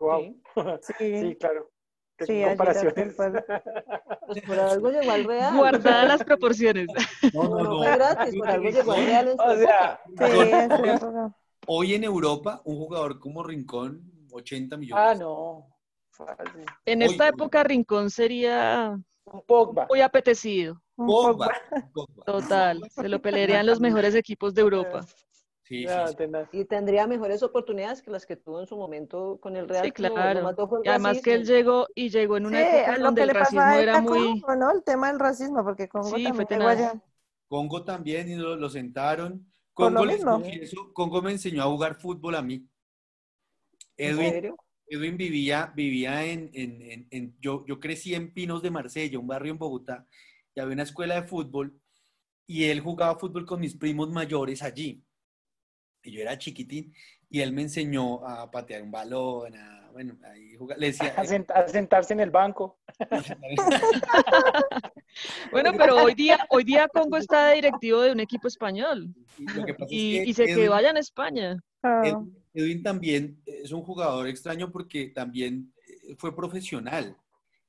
wow. [laughs] Sí. Claro. Qué Sí, comparaciones. [laughs] Pues por algo llegó al Real. Guardadas las proporciones. No, No, no fue gratis, por algo llegó al Rincón, Real O sea, [laughs] sí. Hoy en Europa, un jugador como Rincón, 80 millones. ah, no. Fácil. En Hoy- esta época Rincón sería Un Pogba. muy apetecido, Un Pogba, Pogba. Total. [laughs] Se lo pelearían los mejores equipos de Europa. Sí, sí. Y tendría mejores oportunidades que las que tuvo en su momento con el Real. Sí, que lo- lo claro. mató Y además que él llegó y llegó en una Sí, época lo donde el racismo a era muy... Congo, ¿no? El tema del racismo, porque Congo Sí, también fue llegó tenaz. allá. Congo también, y lo, lo sentaron. Por lo Congo, les mismo. confieso, Congo me enseñó a jugar fútbol a mí. ¿En Edwin, serio? Edwin vivía, vivía en, en- en- en- yo, yo crecí en Pinos de Marsella, un barrio en Bogotá, y había una escuela de fútbol, y él jugaba fútbol con mis primos mayores allí. Y yo era chiquitín, y él me enseñó a patear un balón, a, bueno, ahí jugar. Le decía, A, sent- a sentarse en el banco. [laughs] Bueno, pero hoy día, hoy día Congo está de directivo de un equipo español Y lo que pasa es y, que y se que Edwin- vayan a España. Edwin, Edwin también es un jugador extraño porque también eh, fue profesional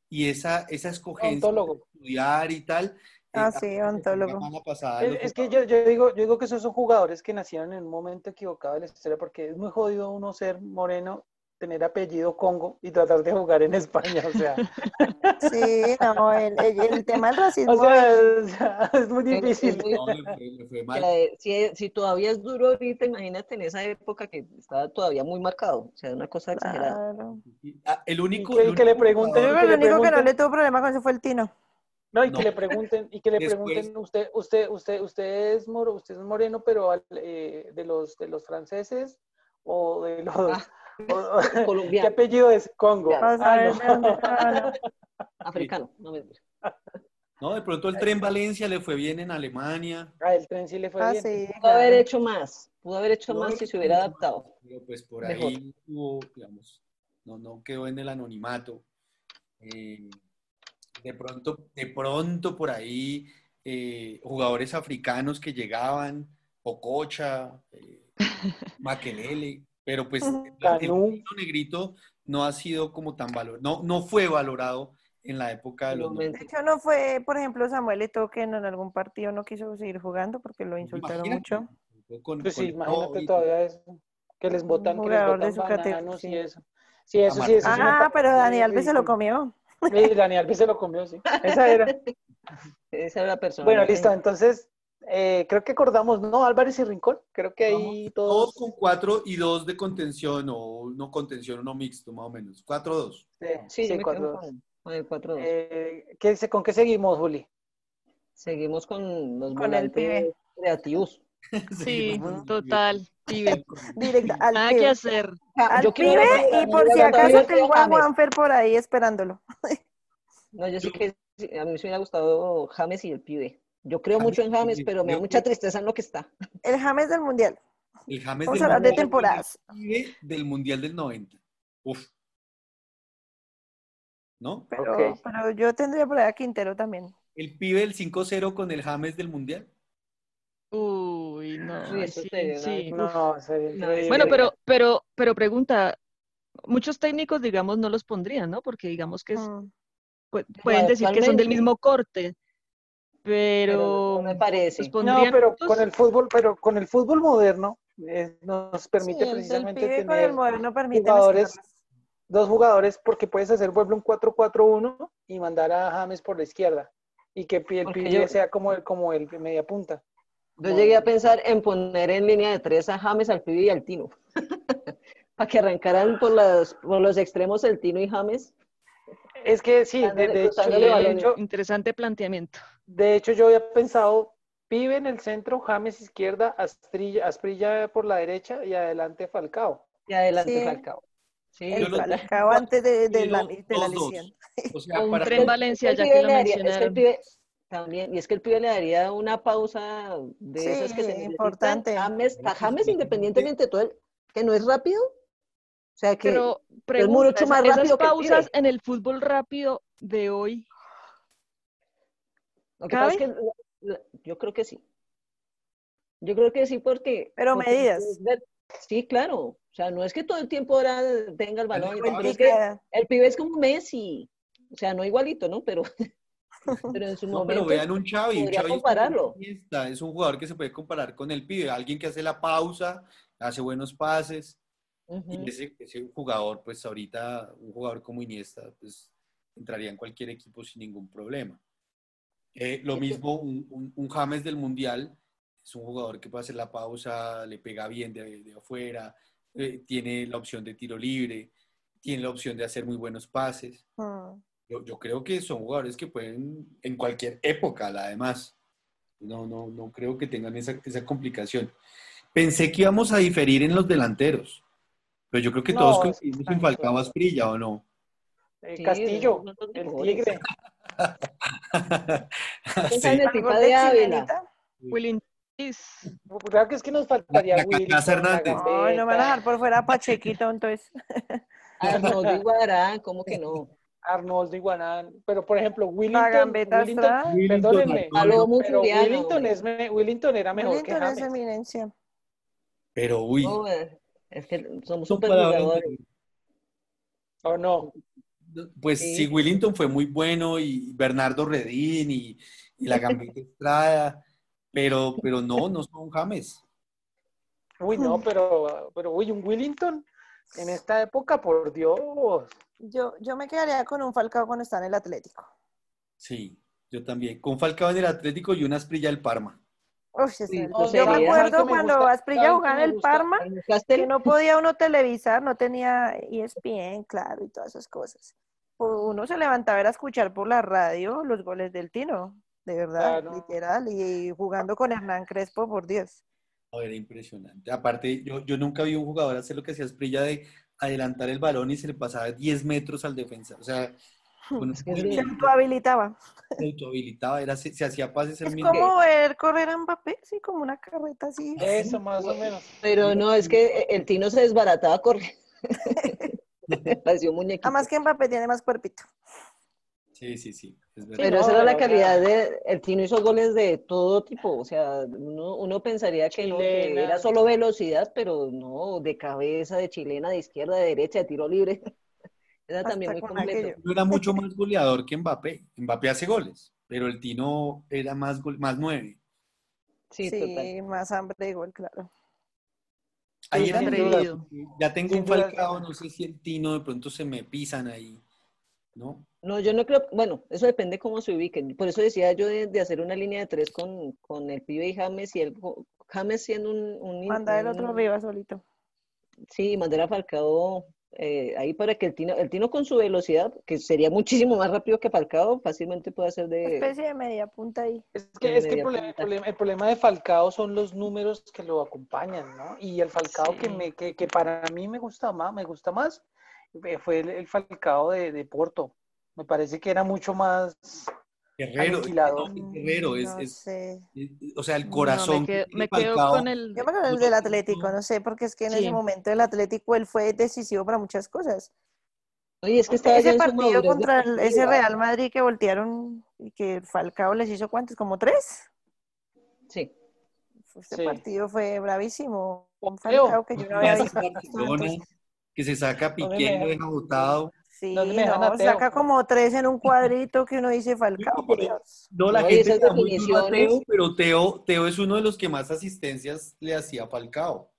y esa, esa escogencia de estudiar y tal. eh, Ah, sí, ontólogo. pasada Es, que yo, yo digo, yo digo que esos son jugadores que nacieron en un momento equivocado de la historia, porque es muy jodido uno ser moreno, tener apellido Congo y tratar de jugar en España. O sea, [laughs] Sí, no, el, el- el tema del racismo. [laughs] o sea, es- o sea, es muy difícil. No, fue, fue mal. si, si todavía es duro ahorita, imagínate en esa época que estaba todavía muy marcado. O sea, una cosa exagerada. Claro. Ah, El único, el y que le único pregunten- Yo el único que no le tuvo problema con eso fue el Tino. No, y No. que le pregunten, y que le Después- pregunten, usted, usted, usted, usted es moro, usted es moreno, pero al- eh, de los de los franceses o de los Ah, o- [laughs] ¿qué colombiano, apellido es? Congo. Colombiano. Vas a Ah, ver no. dónde estaba, no. [laughs] africano. [laughs] De pronto el tren Valencia le fue bien en Alemania. Ah, el tren sí le fue Ah, bien. sí. Pudo haber hecho más. Pudo haber hecho No, más si se hubiera adaptado. Pero pues por Mejor. ahí hubo, digamos, no, no quedó en el anonimato. Eh, de pronto, de pronto por ahí eh, jugadores africanos que llegaban, Ococha, eh, Makelele, pero pues el, negrito negrito no ha sido como tan valorado, no, no fue valorado en la época de los. De hecho, no fue, por ejemplo, Samuel Eto'o que en algún partido no quiso seguir jugando porque lo insultaron Imagínate, mucho. con- Pues sí, imagínate COVID, todavía eso. Que les botan, que les jugador de botan su categoría, bananos y sí. eso. Sí, eso sí, eso sí me Ah, pero Dani Alves se lo comió. Sí, Dani Alves se lo comió, sí. Esa era. [laughs] Esa era la persona. Bueno, listo. Entonces, eh, creo que acordamos, ¿no? Álvarez y Rincón. Creo que ahí Todos todos. con cuatro y dos de contención, o no contención, uno mixto, más o menos. Cuatro dos. Sí, Sí, yo sí, me cuatro, dos. con, con el 4-2. Eh, ¿qué ¿Con qué seguimos, Juli? Seguimos con los Con el pibe. creativos. [laughs] Sí, total, pibe. [laughs] Directa al Nada que hacer. Al Yo quiero pibe y por si acaso tengo a Juanfer por ahí esperándolo. No, yo sí que sí, a mí me hubiera gustado James y el pibe. Yo creo mucho en James, pero me da mucha tristeza en lo que está. El James del Mundial. El James Vamos del a hablar de Mundial, temporadas. el pibe del Mundial del 90. Uf. ¿No? Pero, pero yo tendría por ahí a Quintero también. El pibe del 5-0 con el James del Mundial. Uy, no. Sí, eso sí, sería sí. No, sería No, increíble. Bueno, pero, pero, pero pregunta, muchos técnicos, digamos, no los pondrían, ¿no? Porque digamos que es- Mm. pu- pueden decir que son del mismo corte, pero no me parece. No, pero con el fútbol, pero con el fútbol moderno eh, nos permite Sí, el precisamente pibe con el tener moderno permite jugadores, dos jugadores, porque puedes hacer, por ejemplo, un 4-4-1 y mandar a James por la izquierda y que el pibe yo- sea como el, como el media punta. Yo llegué a pensar en poner en línea de tres a James, al pibe y al Tino. [laughs] Para que arrancaran por, las, por los extremos el Tino y James. Es que sí, de, de hecho, de hecho, Interesante planteamiento. De hecho, yo había pensado pibe en el centro, James izquierda, Astrilla, Asprilla por la derecha y adelante Falcao. Y adelante Sí. Falcao. Sí, El los-. Falcao antes de, de la, de lesión. O sea, [laughs] un para tren Valencia, El ya que lo es que el mencionaron. pibe también, y es que el pibe le daría una pausa de Sí, esas que se importante. James, a James, independientemente de todo, el- que no es rápido, o sea que Pero es pregunta, mucho esa- más esas rápido que el pausas pibe. en el fútbol rápido de hoy, Lo que pasa es que yo creo que sí. Yo creo que sí porque... Pero porque medidas. Sí, claro. O sea, no es que todo el tiempo ahora tenga el balón, que Vueltica. el pibe es como Messi. O sea, no igualito, ¿no? Pero, [laughs] pero en su No, momento... pero vean un Xavi, un Xavi es compararlo. es un jugador que se puede comparar con el pibe, alguien que hace la pausa, hace buenos pases, y ese, ese jugador, pues ahorita, un jugador como Iniesta, pues entraría en cualquier equipo sin ningún problema. Eh, lo mismo, un, un- un James del Mundial, es un jugador que puede hacer la pausa, le pega bien de, de afuera, eh, tiene la opción de tiro libre, tiene la opción de hacer muy buenos pases. Mm. Yo, yo creo que son jugadores que pueden en cualquier época, además. No, no, no creo que tengan esa, esa complicación. Pensé que íbamos a diferir en los delanteros, Pero yo creo que No, todos coincidimos en Falcao. Asprilla, ¿o no? Eh, Sí, Castillo, el. Tigre. [laughs] [laughs] Sí. el ¿Algo Pipa de Ávila. Willing. Claro que es que nos faltaría la No, no me van a dejar por fuera a Pachequito, entonces. [laughs] Arnoldo Iguarán, ¿cómo que no? Arnoldo Iguanán. Pero, por ejemplo, Willington, Willington, perdónenme, pero Willington, es me- Willington era mejor que Willington es James. eminencia. Pero uy, No, es que somos palabras jugadores. ¿O no? Pues Sí. sí, Willington fue muy bueno y Bernardo Redín y, y la Gambetta [laughs] Estrada, pero, pero no, no son James. Uy, no, pero, pero uy, un Willington en esta época, por Dios. Yo, yo me quedaría con un Falcao cuando está en el Atlético. Sí, yo también. Con Falcao en el Atlético y una Asprilla del Parma. Ese Sí, yo sería- me ¿sabe acuerdo cuando? Asprilla ¿Sabe jugaba en el? Parma, ¿En el que no podía uno televisar, no tenía ESPN, claro, y todas esas cosas. Uno se levantaba era a escuchar por la radio los goles del Tino, de verdad, Claro. literal, y jugando con Hernán Crespo, por Dios. Oh, era impresionante. Aparte, yo, yo nunca vi un jugador hacer lo que hacía Asprilla de adelantar el balón y se le pasaba 10 metros al defensa. O sea, Es que sí. Se autohabilitaba. se autohabilitaba, era, se, se hacía pases el Es como ver correr a Mbappé, sí, como una carreta así. Eso más o menos. Pero no, es que el Tino se desbarataba corriendo. [laughs] [laughs] Pareció un muñequito. Además que Mbappé tiene más cuerpito. Sí, sí, sí, es verdad. Pero no, esa era la calidad de. El Tino hizo goles de todo tipo. O sea, uno, uno pensaría que, no, que era solo velocidad, pero no, de cabeza, de chilena, de izquierda, de derecha, de tiro libre. Era también muy completo. era mucho más goleador que Mbappé. Mbappé hace goles, pero el Tino era más, gol- más nueve. Sí, Sí, total. más hambre de gol, claro. Ahí era. Ya tengo Sin un. Falcao, no sé si el Tino de pronto se me pisan ahí, ¿no? No, yo no creo, bueno, eso depende cómo se ubiquen. Por eso decía yo de, de hacer una línea de tres con, con el pibe y James y el James siendo un, un- Manda el otro arriba solito. Sí, mandar a Falcao eh, ahí para que el Tino, el Tino con su velocidad, que sería muchísimo más rápido que Falcao, fácilmente puede hacer Una de... especie de media punta ahí. Es que, de es que el, problema, el, punta. problema, el problema de Falcao son los números que lo acompañan, ¿no? Y el Falcao que, me, que, que para mí me gusta más, me gusta más eh, fue el, el Falcao de, de Porto. Me parece que era mucho más Guerrero, no, Guerrero, es, No es- sé. es- o sea, el No, corazón. me quedo, tiene me quedo Falcao, con el. Yo me acuerdo del del Atlético, no sé, porque es que en Sí. ese momento el Atlético él fue decisivo para muchas cosas. Oye, es que estaba Ese partido contra el- ese. Real Madrid que voltearon y que Falcao les hizo cuántos, como tres. Sí. Ese Sí. partido fue bravísimo. Un. Falcao que yo no había visto. Que se saca a ¿Dónde Piqué, me lo deja botado. Sí, ¿Dónde me dejan a no, Teo? saca como tres en un cuadrito que uno dice Falcao, por Dios. No, la No, gente da muy duro a. Teo, pero Teo, Teo es uno de los que más asistencias le hacía a Falcao.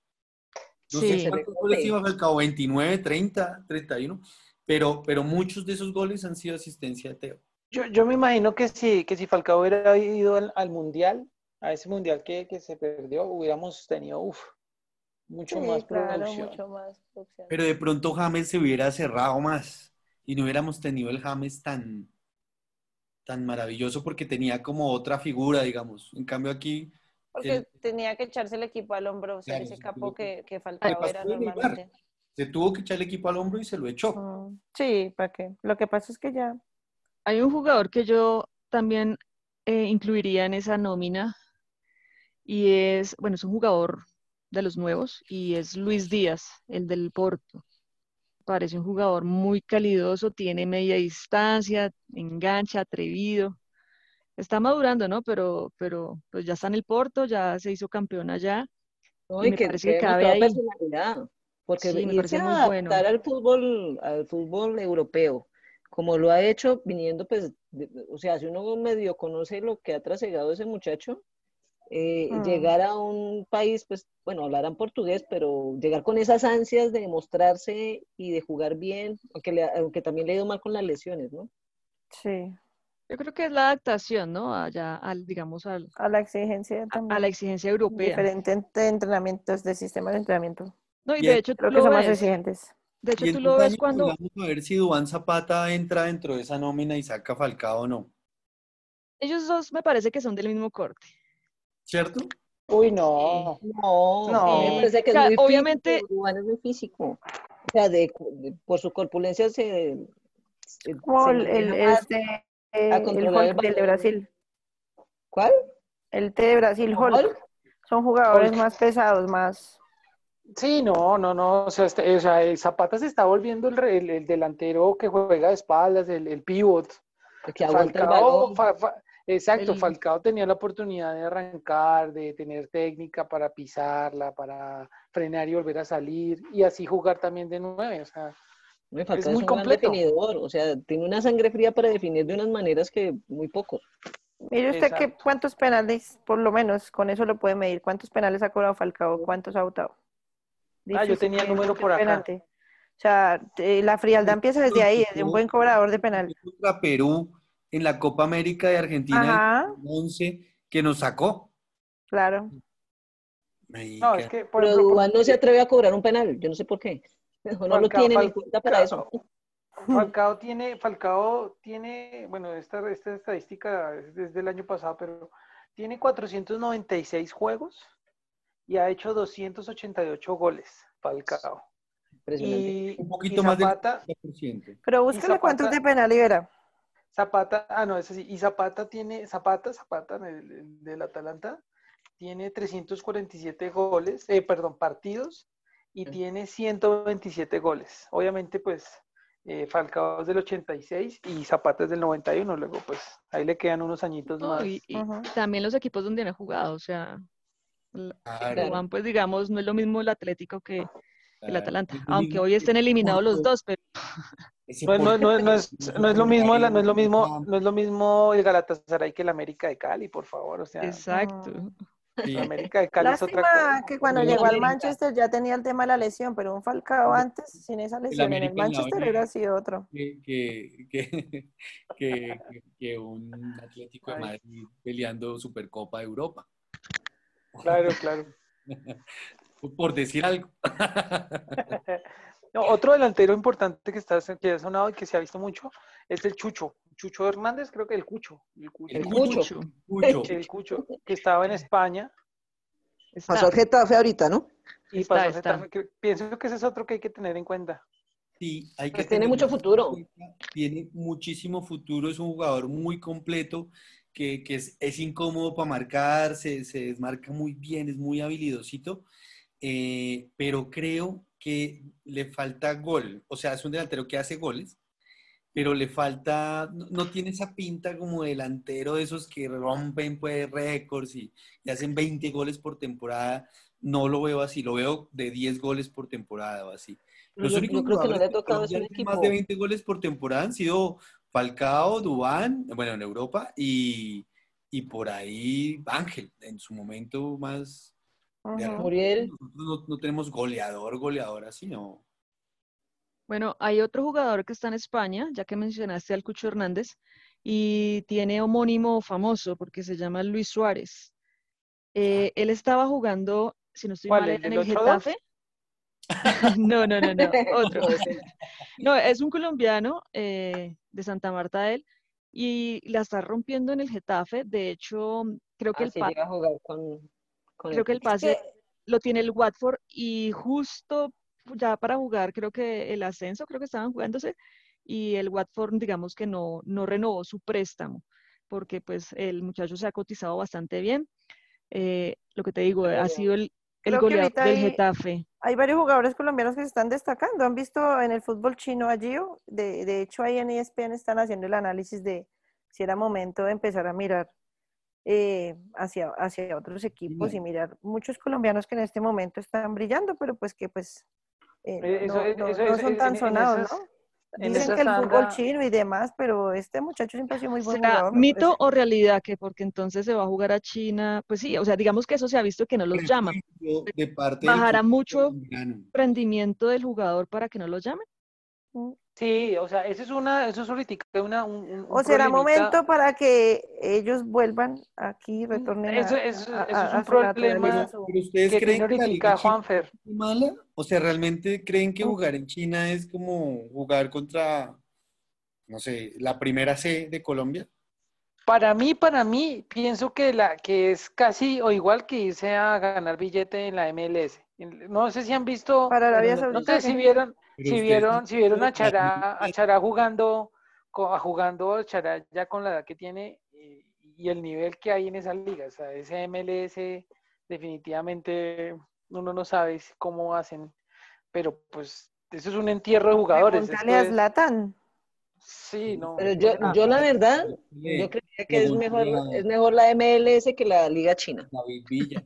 No Sí. sé cuántos goles iba Falcao, 29, 30, 31, pero, pero muchos de esos goles han sido asistencia de Teo. Yo, yo me imagino que si, que si Falcao hubiera ido al, al Mundial, a ese Mundial que, que se perdió, hubiéramos tenido uf, mucho Sí, más claro, producción. mucho más producción. Pero de pronto James se hubiera cerrado más y no hubiéramos tenido el James tan, tan maravilloso porque tenía como otra figura, digamos. En cambio aquí Porque el- tenía que echarse el equipo al hombro, o sea, Claro, ese capo que, que- Falcao pasó era normalmente. se tuvo que echar el equipo al hombro y se lo echó. Mm, Sí, ¿para qué? Lo que pasa es que ya. Hay un jugador que yo también eh, incluiría en esa nómina y es, bueno, es un jugador de los nuevos y es Luis Díaz, el del Porto. Parece un jugador muy calidoso, tiene media distancia, engancha, atrevido. Está madurando, ¿no? Pero, pero pues ya está en el Porto, ya se hizo campeón allá. No, Y y me que, parece que cabe ahí. personalidad, porque Sí, me parece bueno. adaptar al fútbol, al fútbol europeo, como lo ha hecho viniendo, pues, de- o sea, si uno medio conoce lo que ha trasegado ese muchacho, eh, Mm. llegar a un país, pues, bueno, hablarán portugués, pero llegar con esas ansias de demostrarse y de jugar bien, aunque, le, aunque también le ha ido mal con las lesiones, ¿no? Sí, Yo creo que es la adaptación, ¿no? Allá al, digamos, al, a la exigencia a, a también. la exigencia europea. Diferentes entrenamientos, de sistemas de entrenamiento. No, y Y de hecho tú Creo que lo son más exigentes. De hecho tú lo ves cuando, Vamos a ver si Dubán Zapata entra dentro de esa nómina y saca a Falcao o no. ellos dos me parece que son del mismo corte. ¿Cierto? Uy, no. No, No. parece que O sea, es muy obviamente- físico, Dubán es muy físico. O sea, de, de- por su corpulencia se... se- se el, el, este, eh, el controlar el Hulk del de. Brasil. ¿Cuál? El T de Brasil, Hulk. ¿Hulk? Son jugadores Hulk. más pesados, más... Sí, no, no, no. O sea, este- o sea, el Zapata se está volviendo el, re- el- el delantero que juega de espaldas, el, el pivot. Que aguanta el Falcao, balón. fa- fa- exacto, El- Falcao tenía la oportunidad de arrancar, de tener técnica para pisarla, para frenar y volver a salir, y así jugar también de nueve. O sea, Me falta es muy un gran completo. definidor, o sea, tiene una sangre fría para definir de unas maneras que muy poco. Mire usted que cuántos penales, por lo menos, con eso lo puede medir. ¿Cuántos penales ha cobrado Falcao? ¿Cuántos ha votado? Ah, yo tenía el número por acá. O sea, eh, la frialdad empieza desde ahí, desde un buen cobrador de penal. Perú en la Copa América de Argentina Ajá. en 11 que nos sacó. Claro. no, es que, por Pero ejemplo, Dubán no se atreve a cobrar un penal, yo no sé por qué. No lo Falcao- tienen en cuenta para eso. Falcao tiene, Falcao tiene, bueno, esta, esta estadística es desde el año pasado, pero tiene 496 juegos y ha hecho 288 goles, Falcao. Y, Un poquito y más del Zapata, 30%. Pero búsquele cuántos de penal y verá. Zapata, ah, no, es así. Y Zapata tiene, Zapata, Zapata, el, el del Atalanta, tiene 347 goles, eh, perdón, partidos, y Mm. tiene 127 goles. Obviamente, pues, eh, Falcao es del 86 y Zapata es del 91, luego, pues, ahí le quedan unos añitos No, más. y, también los equipos donde han jugado, o sea, Claro, Dubán, pues digamos, no es lo mismo el Atlético que el claro. Atalanta, aunque hoy estén eliminados los dos, pero ese No, es- no, es, no es lo mismo, no es lo mismo, Ah, no es lo mismo el Galatasaray que el América de Cali, por favor, o sea, exacto. sí. el América de Cali es otra cosa. Lástima que cuando llegó al Manchester ya tenía el tema de la lesión, pero un Falcao antes, sin esa lesión en el en la Manchester hubiera sido otro. que, que, que, [laughs] que, que un Atlético de Ay. Madrid peleando Supercopa de Europa, Claro, claro. [laughs] por decir algo. [laughs] [laughs] No, otro delantero importante que está que ha sonado y que se ha visto mucho es el Chucho. Chucho Hernández, creo que el Cucho. El Cucho. El Cucho. Mucho. El Cucho, que estaba en España Está. Pasó al Getafe ahorita, ¿no? y Está, pasó a está. Getafe, que pienso que ese es otro que hay que tener en cuenta. Sí, hay que Pues tiene mucho futuro. Tiene muchísimo futuro, es un jugador muy completo, que, que es, es incómodo para marcar, se, se desmarca muy bien, es muy habilidosito, eh, pero creo que le falta gol. O sea, es un delantero que hace goles, pero le falta, no, no tiene esa pinta como delantero de esos que rompen pues, récords y, y hacen 20 goles por temporada. No lo veo así, lo veo de 10 goles por temporada o así. Los Yo- únicos yo creo que no le ha tocado hacen equipo. más de 20 goles por temporada han sido Falcao, Dubán, bueno, en Europa, y, y por ahí Ángel, en su momento más Muriel. Nosotros no, no tenemos goleador, goleador así, no. Bueno, hay otro jugador que está en España, ya que mencionaste al Cucho Hernández, y tiene homónimo famoso porque se llama Luis Suárez. Eh, él estaba jugando, si no estoy ¿Cuál, mal, el en el 8-2? Getafe. [laughs] No, no, no, no, [laughs] otro. No, es un colombiano eh, de Santa Marta él y la está rompiendo en el Getafe. De hecho, creo que el Así pa- llega a jugar con creo que el Es pase lo tiene el Watford y justo ya para jugar, creo que el ascenso, creo que estaban jugándose y el Watford, digamos que no, no renovó su préstamo porque pues el muchacho se ha cotizado bastante bien. Eh, lo que te digo, ha sido el, el goleador del hay- Getafe. Hay varios jugadores colombianos que se están destacando. ¿Han visto en el fútbol chino a Gio? De, de hecho, ahí en ESPN están haciendo el análisis de si era momento de empezar a mirar eh, hacia, hacia otros equipos y mirar muchos colombianos que en este momento están brillando, pero pues que pues eh, Eh, no, eso- no- eso- no eso- son tan en sonados, esas- ¿no? en Dicen que el fútbol chino y demás, pero este muchacho siempre ha sido muy buen ¿Será jugador. mito o realidad que porque entonces se va a jugar a China? Pues sí, o sea, digamos que eso se ha visto que no los llaman. De parte ¿Bajará mucho rendimiento del jugador para que no los llamen? Sí, o sea, eso es una, eso es ahorita una, un, O será problemita. momento para que ellos vuelvan aquí, retornen a, Eso- eso- a- eso es un problema Pero ustedes que creen tiene que la ahorita Juanfer. es mala? O sea, ¿realmente creen que jugar en China es como jugar contra, no sé, la primera C de Colombia? Para mí, para mí, pienso que la que es casi o igual que irse a ganar billete en la MLS. No sé si han visto, Para Arabia no Saudita. sé si vieron, Pero si vieron, no- si vieron a Chará, a Chará jugando, co- a jugando a Chará ya con la edad que tiene y, y el nivel que hay en esa liga. O sea, ese MLS definitivamente uno no sabe cómo hacen, pero pues eso es un entierro de jugadores. Pregúntale a es- Zlatan. sí, no. Pero yo, yo la verdad, Eh, yo creía que es mejor, es mejor la MLS que la Liga China. David Villa.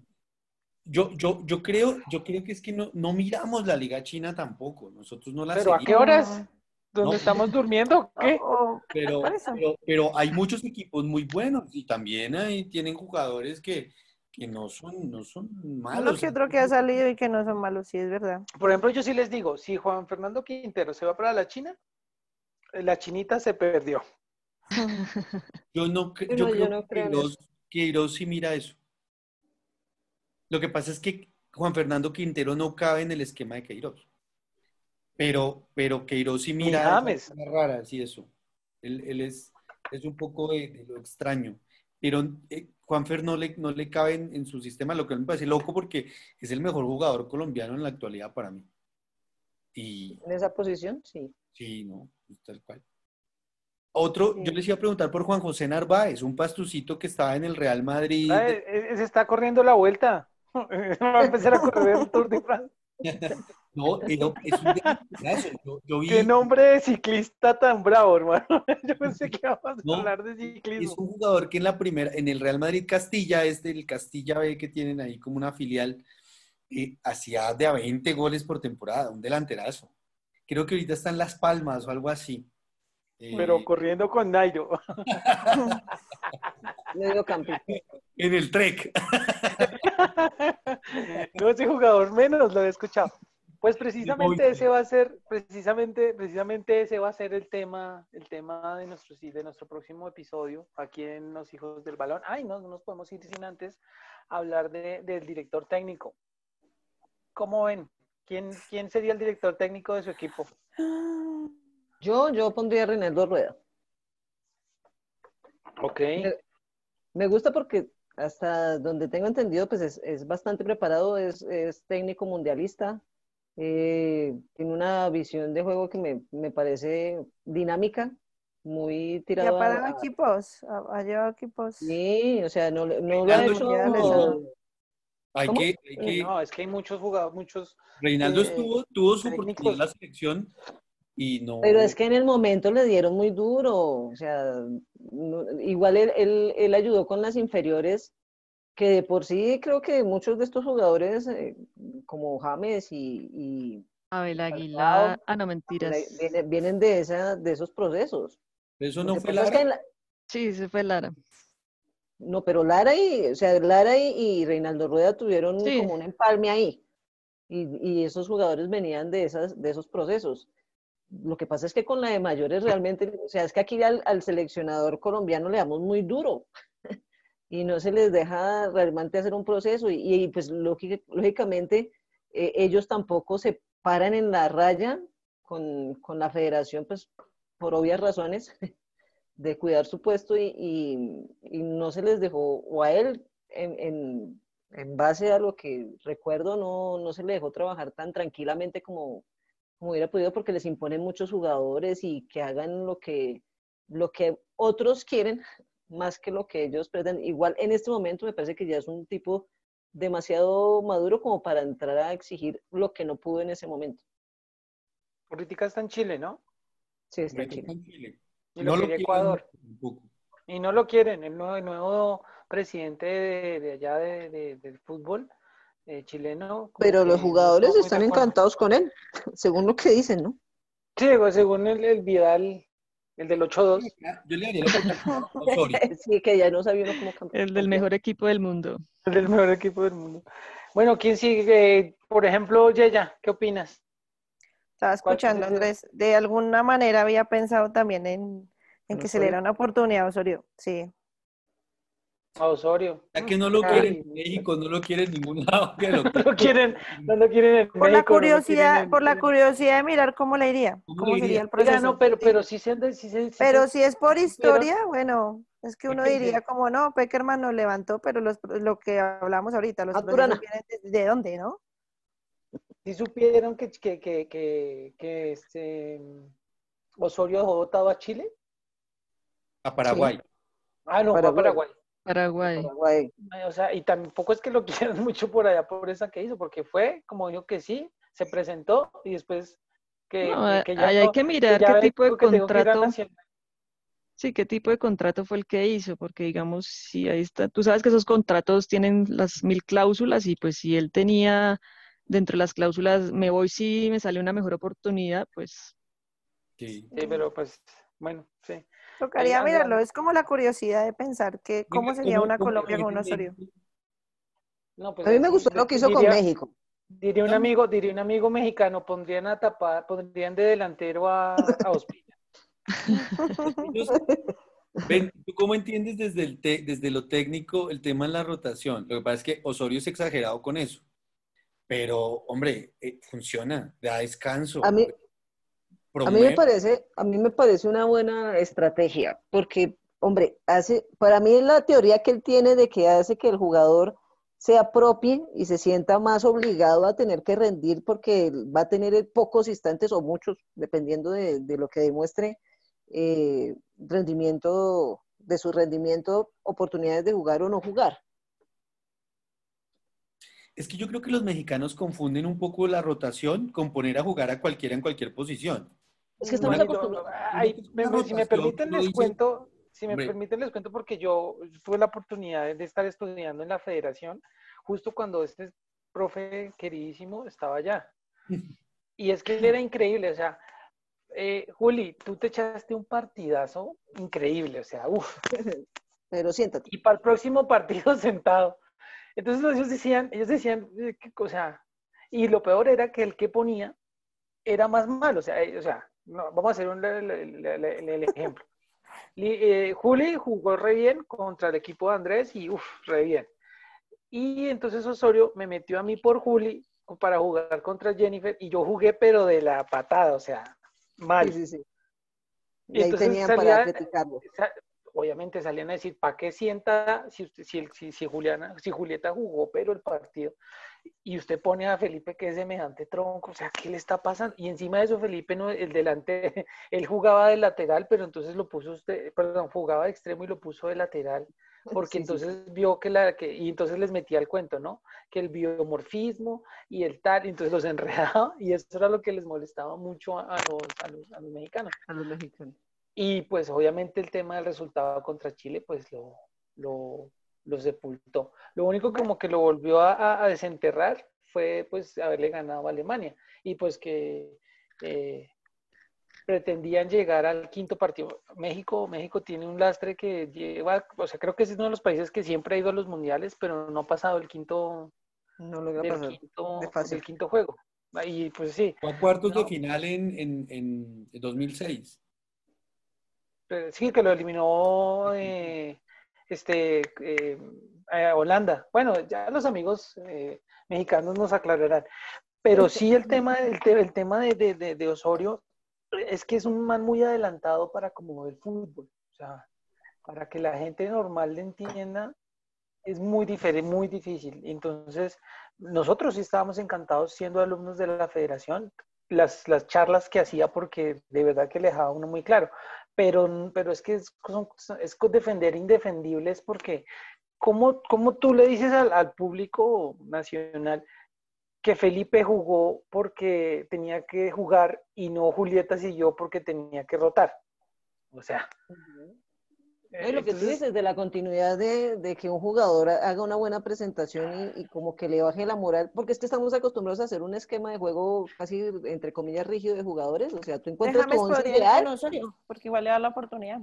Yo, yo, yo creo, yo creo que es que no, no miramos la Liga China tampoco. Nosotros no la ¿Pero a qué seguimos. horas? ¿Dónde No. estamos durmiendo? ¿Qué? Oh, Pero, pero, pero hay muchos equipos muy buenos y también ahí tienen jugadores que, que no son, no son uno malos. que otro que ha salido y que no son malos, sí, es verdad. Por ejemplo, yo sí les digo, si Juan Fernando Quintero se va para la China, eh, la chinita se perdió. Yo no, cre- [laughs] No, yo yo creo no que creo Queiroz, Queiroz sí mira eso. Lo que pasa es que Juan Fernando Quintero no cabe en el esquema de Queiroz. Pero, pero Queiroz sí mira James. raras y eso. Él, él es, es un poco de, de lo extraño. Pero eh, Juanfer no le, no le cabe en, en su sistema, lo que me parece loco porque es el mejor jugador colombiano en la actualidad para mí. Y, En esa posición, sí. Sí, no, pues, tal cual. Otro, yo les iba a preguntar por Juan José Narváez, un pastucito que estaba en el Real Madrid. Ah, eh, se está corriendo la vuelta. [laughs] Va a empezar a correr el Tour de France. [laughs] No, es un delanteраzo. Yo, yo vi, Qué nombre de ciclista tan bravo, hermano. [laughs] Yo pensé que íbamos No, a hablar de es ciclismo. un jugador que en la primera, en el Real Madrid Castilla, es del Castilla B que tienen ahí como una filial, eh, hacía de a 20 goles por temporada, un delanterazo. Creo que ahorita está en Las Palmas o algo así. Eh, Pero corriendo con Nairo. Medio campo. En el Trek. [laughs] No, ese jugador menos lo he escuchado. Pues precisamente ese va a ser, precisamente, precisamente ese va a ser el tema, el tema de nuestro, de nuestro próximo episodio aquí en Los Hijos del Balón. Ay, no, no nos podemos ir sin antes hablar de- del director técnico. ¿Cómo ven? ¿Quién, ¿Quién sería el director técnico de su equipo? Yo, yo pondría a Reinaldo Rueda. Ok. Me gusta porque hasta donde tengo entendido, pues es, es bastante preparado, es, es técnico mundialista, eh, tiene una visión de juego que me, me parece dinámica, muy Y ha tirado a- parado a- equipos, ha, ha llevado equipos. Sí, o sea, no, le- no lo ha hecho... Hay que, hay que- No, es que hay muchos jugadores, muchos. Reinaldo eh, estuvo, tuvo su técnicos. oportunidad en la selección y no. Pero es que en el momento le dieron muy duro, o sea, no- igual él, él, él ayudó con las inferiores, que de por sí creo que muchos de estos jugadores, eh, como James y, y Abel Aguilar. Ah, no, mentiras. vienen, vienen de, esa, de esos procesos. Eso no fue es Lara. que la- Sí, se fue Lara. no, pero Lara y, o sea, Lara y, y Reinaldo Rueda tuvieron Sí. como un empalme ahí. Y, y esos jugadores venían de, esas, de esos procesos. Lo que pasa es que con la de mayores realmente, o sea, es que aquí al, seleccionador colombiano le damos muy duro [laughs] y no se les deja realmente hacer un proceso y, pues lógica- lógicamente eh, ellos tampoco se paran en la raya con, con la federación, pues por obvias razones [laughs] de cuidar su puesto y, no se les dejó, o a él en, en- en base a lo que recuerdo, no, no se le dejó trabajar tan tranquilamente como, como hubiera podido porque les imponen muchos jugadores y que hagan lo que, lo que otros quieren más que lo que ellos pretenden. Igual en este momento me parece que ya es un tipo demasiado maduro como para entrar a exigir lo que no pudo en ese momento. Política está en Chile, ¿no? Sí, está en Chile. en Chile. Y No lo quieren Ecuador. tampoco. Y no lo quieren, el nuevo, el nuevo presidente de, de allá de, de- del fútbol eh, chileno. Pero los jugadores están encantados con él, [laughs] según lo que dicen, ¿no? Sí, pues, según el, el Vidal, el del 8-2. Yo le daría la. [laughs] Sí, que ya no sabía uno cómo campeón. El del mejor equipo del mundo. El del mejor equipo del mundo. Bueno, ¿quién sigue? Por ejemplo, Yeya, ¿qué opinas? Estaba ¿Cuál escuchando? Andrés. De alguna manera había pensado también en, en ¿En que se le diera una oportunidad a Osorio. Sí. A Osorio. Ya que no lo Ay. quieren en México, no lo quieren en ningún lado. que lo [laughs] No lo quieren, no lo quieren en Por la México, no lo curiosidad, quieren en- por la curiosidad de mirar cómo le iría, ¿Cómo cómo le sería iría? el proceso. no, pero, pero sí se, sí se- sí Pero se- si es por historia, bueno, es que uno diría como no, Peckerman nos levantó, pero los, lo que hablamos ahorita, los procesos vienen de, de dónde, ¿no? sí supieron que, que, que, que, que este Osorio dejó votado a Chile. A Paraguay. Ah, no, fue a Paraguay. Paraguay. Paraguay. Paraguay. Ay, O sea, y tampoco es que lo [laughs] quieran mucho por allá por esa que hizo, porque fue, como dijo que sí, se presentó y después que, No, que- que ya hay no- que mirar ya qué tipo de que que contrato. Sí, qué tipo de contrato fue el que hizo, porque digamos, si ahí está, tú sabes que esos contratos tienen las mil cláusulas y pues si él tenía dentro de las cláusulas, me voy si me sale una mejor oportunidad, pues Sí. Sí, pero pues, bueno, sí. Tocaría mirarlo, es como la curiosidad de pensar que cómo sería una Colombia con un Osorio. No, pues A mí me gustó lo que hizo con México. Diría un amigo, diría un amigo mexicano, pondrían a tapar, pondrían de delantero a, a Ospina. [laughs] Ven, ¿tú cómo entiendes desde, el te- desde lo técnico el tema de la rotación? Lo que pasa es que Osorio es exagerado con eso. Pero, hombre, eh, funciona, da descanso. A mí- A mí me parece, a mí me parece una buena estrategia, porque, hombre, hace, para mí la teoría que él tiene de que hace que el jugador se apropie y se sienta más obligado a tener que rendir porque va a tener pocos instantes o muchos, dependiendo de, de lo que demuestre eh, rendimiento, de su rendimiento, oportunidades de jugar o no jugar. Es que yo creo que los mexicanos confunden un poco la rotación con poner a jugar a cualquiera en cualquier posición. Es que estamos acostumbrados. si me permiten les cuento, si me permiten les cuento porque yo tuve la oportunidad de estar estudiando en la federación justo cuando este profe queridísimo estaba allá. [laughs] Y es que él era increíble, o sea, eh, Juli, tú te echaste un partidazo increíble, o sea, uff, [laughs] Pero siéntate. y para el próximo partido [laughs] sentado. Entonces ellos decían, ellos decían, eh, o sea, y lo peor era que el que ponía era más malo, o sea, eh, o sea, no, vamos a hacer un, el, ejemplo. Eh, Juli jugó re bien contra el equipo de Andrés y uff, re bien. Y entonces Osorio me metió a mí por Juli para jugar contra Jennifer y yo jugué pero de la patada, o sea, mal. Sí, sí, sí. Y Y ahí entonces tenían salía- para criticarlo. Obviamente salían a decir, ¿para qué sienta si, usted, si, si, si Juliana, si Julieta jugó, pero el partido, y usted pone a Felipe que es semejante tronco, o sea, ¿qué le está pasando? Y encima de eso, Felipe, no, el delante, [laughs] él jugaba de lateral, pero entonces lo puso usted, perdón, jugaba de extremo y lo puso de lateral, porque Sí, sí, sí. entonces vio que la, que, y entonces les metía el cuento, ¿no? Que el biomorfismo y el tal, y entonces los [laughs] enredaba, y eso era lo que les molestaba mucho a, a los, a, los, a los mexicanos. A los mexicanos. Y pues obviamente el tema del resultado contra Chile pues lo, lo, lo sepultó. Lo único como que lo volvió a, desenterrar fue pues haberle ganado a Alemania y pues que eh, pretendían llegar al quinto partido. México, México tiene un lastre que lleva, o sea, creo que es uno de los países que siempre ha ido a los mundiales, pero no ha pasado el quinto, No logra del pasar. quinto, de fase. del quinto juego. Y pues sí, Fue a cuartos de final en, en, en 2006. Eh, Sí, que lo eliminó eh, este, eh, eh, Holanda. Bueno, ya los amigos eh, mexicanos nos aclararán. Pero sí el tema, el, te- el tema de, de- de- Osorio es que es un man muy adelantado para como el fútbol. O sea, para que la gente normal le entienda, es muy diferente, muy difícil. Entonces, nosotros sí estábamos encantados siendo alumnos de la federación, las, las charlas que hacía porque de verdad que le dejaba uno muy claro. Pero, pero es que es, son- es defender indefendibles porque ¿cómo, cómo tú le dices al, público nacional que Felipe jugó porque tenía que jugar y no Julieta siguió porque tenía que rotar? O sea, y lo que tú dices de la continuidad de, de que un jugador ha- haga una buena presentación y, y como que le baje la moral, porque es que estamos acostumbrados a hacer un esquema de juego casi, entre comillas, rígido de jugadores, o sea, tú encuentras Déjame tu once ideal, con Osorio, porque igual le da la oportunidad.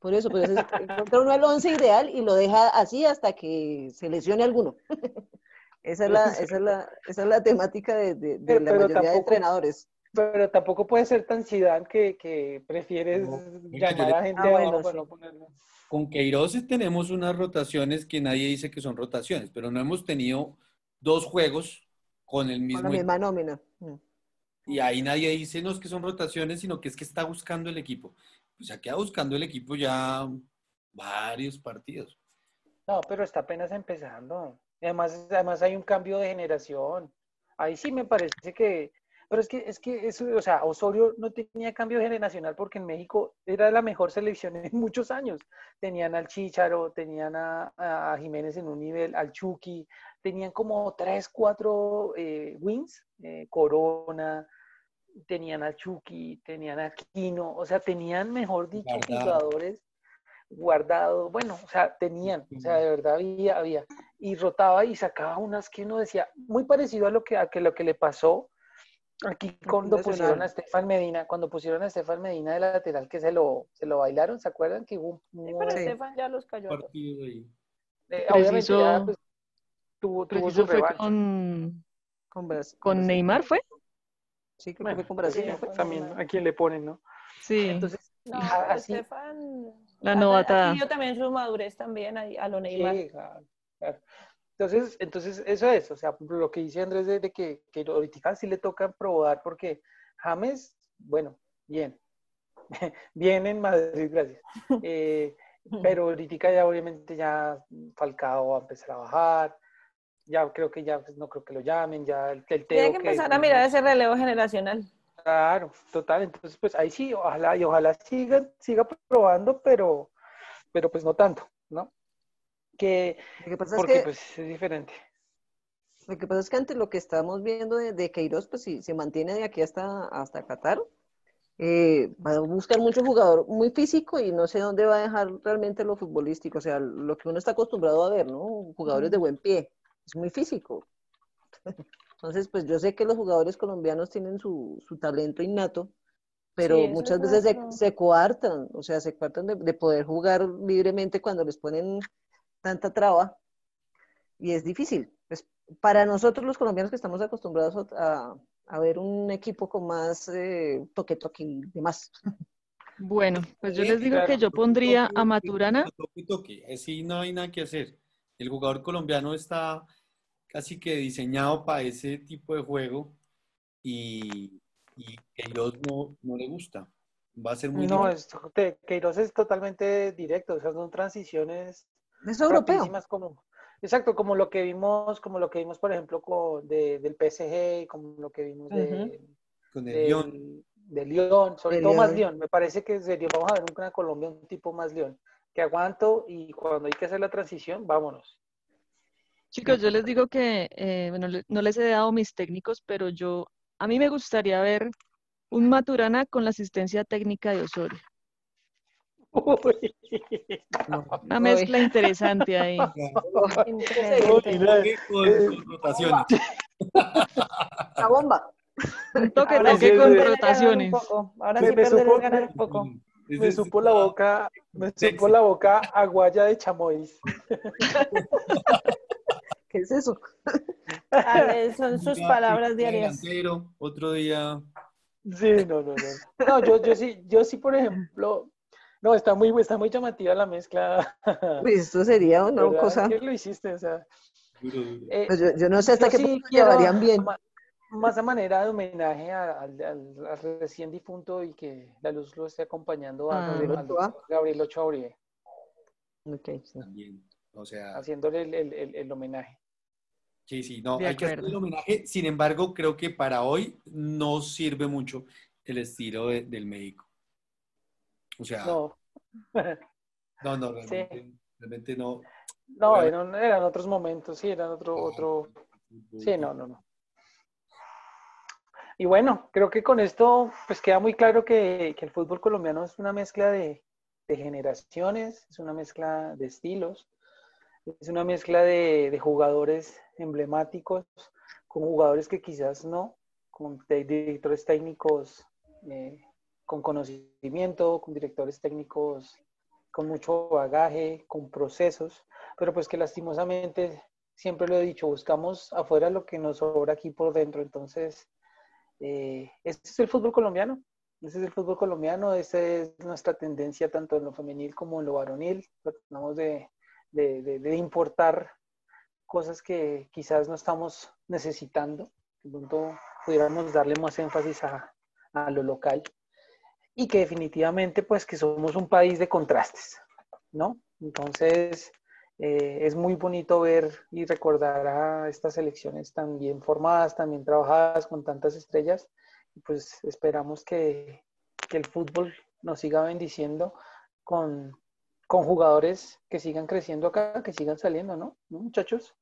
por eso, pero es, encuentra uno el once ideal y lo deja así hasta que se lesione alguno. [laughs] esa, es la, esa, es la, esa es la temática de, de- de Pero- la pero mayoría de entrenadores. Pero tampoco puede ser tan Zidane que, que prefieres No, llamar yo le- a gente Ah, bueno, abajo para sí. no ponerlo. Con Queiroz tenemos unas rotaciones que nadie dice que son rotaciones, pero no hemos tenido dos juegos con el Con mismo la misma nómina. Mm. Y ahí nadie dice, no, es que son rotaciones, sino que es que está buscando el equipo. Pues ya queda buscando el equipo ya varios partidos. No, pero está apenas empezando. Además, además hay un cambio de generación. Ahí sí me parece que, pero es que, es que eso, o sea, Osorio no tenía cambio generacional porque en México era la mejor selección en [laughs] muchos años. Tenían al Chícharo, tenían a, a Jiménez en un nivel, al Chucky, tenían como tres, cuatro eh, wins, eh, Corona, tenían al Chucky, tenían a Quino, o sea, tenían, mejor dicho, Guardado. jugadores guardados, bueno, o sea, tenían, o sea, de verdad había, había, y rotaba y sacaba unas que uno decía, muy parecido a lo que, a que lo que le pasó aquí cuando pusieron a Estefan Medina, cuando pusieron a Estefan Medina de lateral que se lo, se lo bailaron, ¿se acuerdan? Que hubo, Sí, hubo- pero Sí. Estefan ya los cayó a. Partido ahí. eh, obviamente ya, pues, tuvo, tuvo su fue con, Con, Brasil. con Brasil. Neymar, ¿fue? Sí, creo Bueno, que fue con Brasil. sí, ¿no? también a quién le ponen, ¿no? Sí. Entonces, No, a- pero así, Estefan La novatada. Tenido también su madurez también ahí, a lo Neymar. Sí, claro, claro. Entonces, entonces, eso es, o sea, lo que dice Andrés de, de que, que ahorita sí le toca probar porque James, bueno, bien, [laughs] bien en Madrid, gracias. [laughs] Eh, pero ahorita ya obviamente ya Falcao va a empezar a bajar, ya creo que ya pues, no creo que lo llamen, ya el, el Tiene que empezar a mirar ese relevo generacional. Claro, total, entonces pues ahí sí, ojalá y ojalá siga, siga probando, pero, pero pues no tanto, ¿no? Que, Lo que pasa es porque que pues es diferente. Lo que pasa es que ante lo que estamos viendo de, de Queiroz, pues si se mantiene de aquí hasta, hasta Qatar, eh, va a buscar mucho jugador muy físico y no sé dónde va a dejar realmente lo futbolístico, o sea, lo que uno está acostumbrado a ver, ¿no? Jugadores de buen pie, es muy físico. [laughs] Entonces, pues yo sé que los jugadores colombianos tienen su, su talento innato, pero Sí, muchas es veces se, se coartan, o sea, se coartan de, de poder jugar libremente cuando les ponen tanta traba y es difícil. Pues, para nosotros los colombianos que estamos acostumbrados a, a ver un equipo con más eh, toque toque y demás. Bueno, pues yo les digo claro. que yo pondría a Maturana. toque, toque. Así no hay nada que hacer. El jugador colombiano está casi que diseñado para ese tipo de juego y, y Queiroz no, no le gusta. Va a ser muy No, difícil. es, te- Queiroz es totalmente directo, o sea, son transiciones Es europeo. como, exacto, como lo que vimos, como lo que vimos, por ejemplo, con, de, del PSG, como lo que vimos de, Con el Lyon. de Lyon, sobre De todo más Lyon. Me parece que sería, vamos a ver una Colombia un tipo más Lyon, que aguanto y cuando hay que hacer la transición, vámonos. Chicos, yo les digo que, eh, bueno, no les he dado mis técnicos, pero yo, a mí me gustaría ver un Maturana con la asistencia técnica de Osorio. Una mezcla interesante ahí. [laughs] Rotaciones. [laughs] La bomba. Un toque, Ahora toque sí con rotaciones. poco. Ahora Me- sí ganar un poco. Es- Me supo la boca, me supo la boca aguaya de chamois. [laughs] ¿Qué es eso? Son sus día palabras diarias. otro día Sí, no, no, no. No, yo, yo sí, yo sí, por ejemplo, no, está muy, está muy llamativa la mezcla. Uy, [laughs] esto sería una ¿Verdad? cosa. ¿Qué lo hiciste? O sea, eh, Pues yo, yo no sé hasta qué sí punto llevarían bien. Más a manera de homenaje al, al- al recién difunto y que la luz lo esté acompañando a Ah. Gabriel, Gabriel Ochoa. Gabriel Ochoa Uribe, Ok, sí. También. O sea, haciéndole el, el- el- el homenaje. sí, sí, no, De hay que hacer el homenaje. Sin embargo, creo que para hoy no sirve mucho el estilo de- del médico. O sea, no, [laughs] No, no, realmente, realmente no. no, eran, eran otros momentos, sí, eran otro, otro, Sí, no, no, no. Y bueno, creo que con esto pues queda muy claro que, que el fútbol colombiano es una mezcla de, de generaciones, es una mezcla de estilos, es una mezcla de, de jugadores emblemáticos con jugadores que quizás no, con directores técnicos eh, con conocimiento, con directores técnicos con mucho bagaje, con procesos, pero pues que lastimosamente siempre lo he dicho, buscamos afuera lo que nos sobra aquí por dentro. Entonces, eh, este es el fútbol colombiano. Ese es el fútbol colombiano, esa es nuestra tendencia tanto en lo femenil como en lo varonil. Tratamos de, de importar cosas que quizás no estamos necesitando. De pronto pudiéramos darle más énfasis a, a lo local y que definitivamente pues que somos un país de contrastes, ¿no? Entonces eh, es muy bonito ver y recordar a estas elecciones tan bien formadas, tan bien trabajadas, con tantas estrellas. Pues esperamos que, que el fútbol nos siga bendiciendo con, con jugadores que sigan creciendo acá, que sigan saliendo, ¿no? ¿No, muchachos?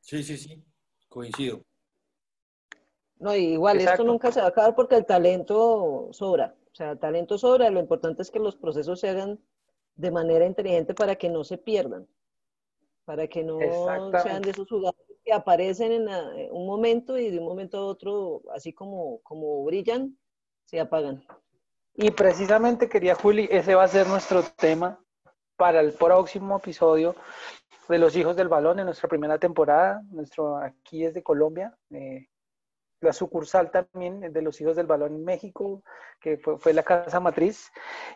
Sí, sí, sí, coincido. No, igual Exacto. esto nunca se va a acabar porque el talento sobra. O sea, el talento sobra. Lo importante es que los procesos se hagan de manera inteligente para que no se pierdan. Para que no sean de esos jugadores que aparecen en a- en un momento y de un momento a otro, así como, como brillan, se apagan. Y precisamente quería, Juli, ese va a ser nuestro tema para el próximo episodio de Los Hijos del Balón en nuestra primera temporada. Nuestro aquí es de Colombia. eh, la sucursal también de Los Hijos del Balón en México, que fue, fue la casa matriz.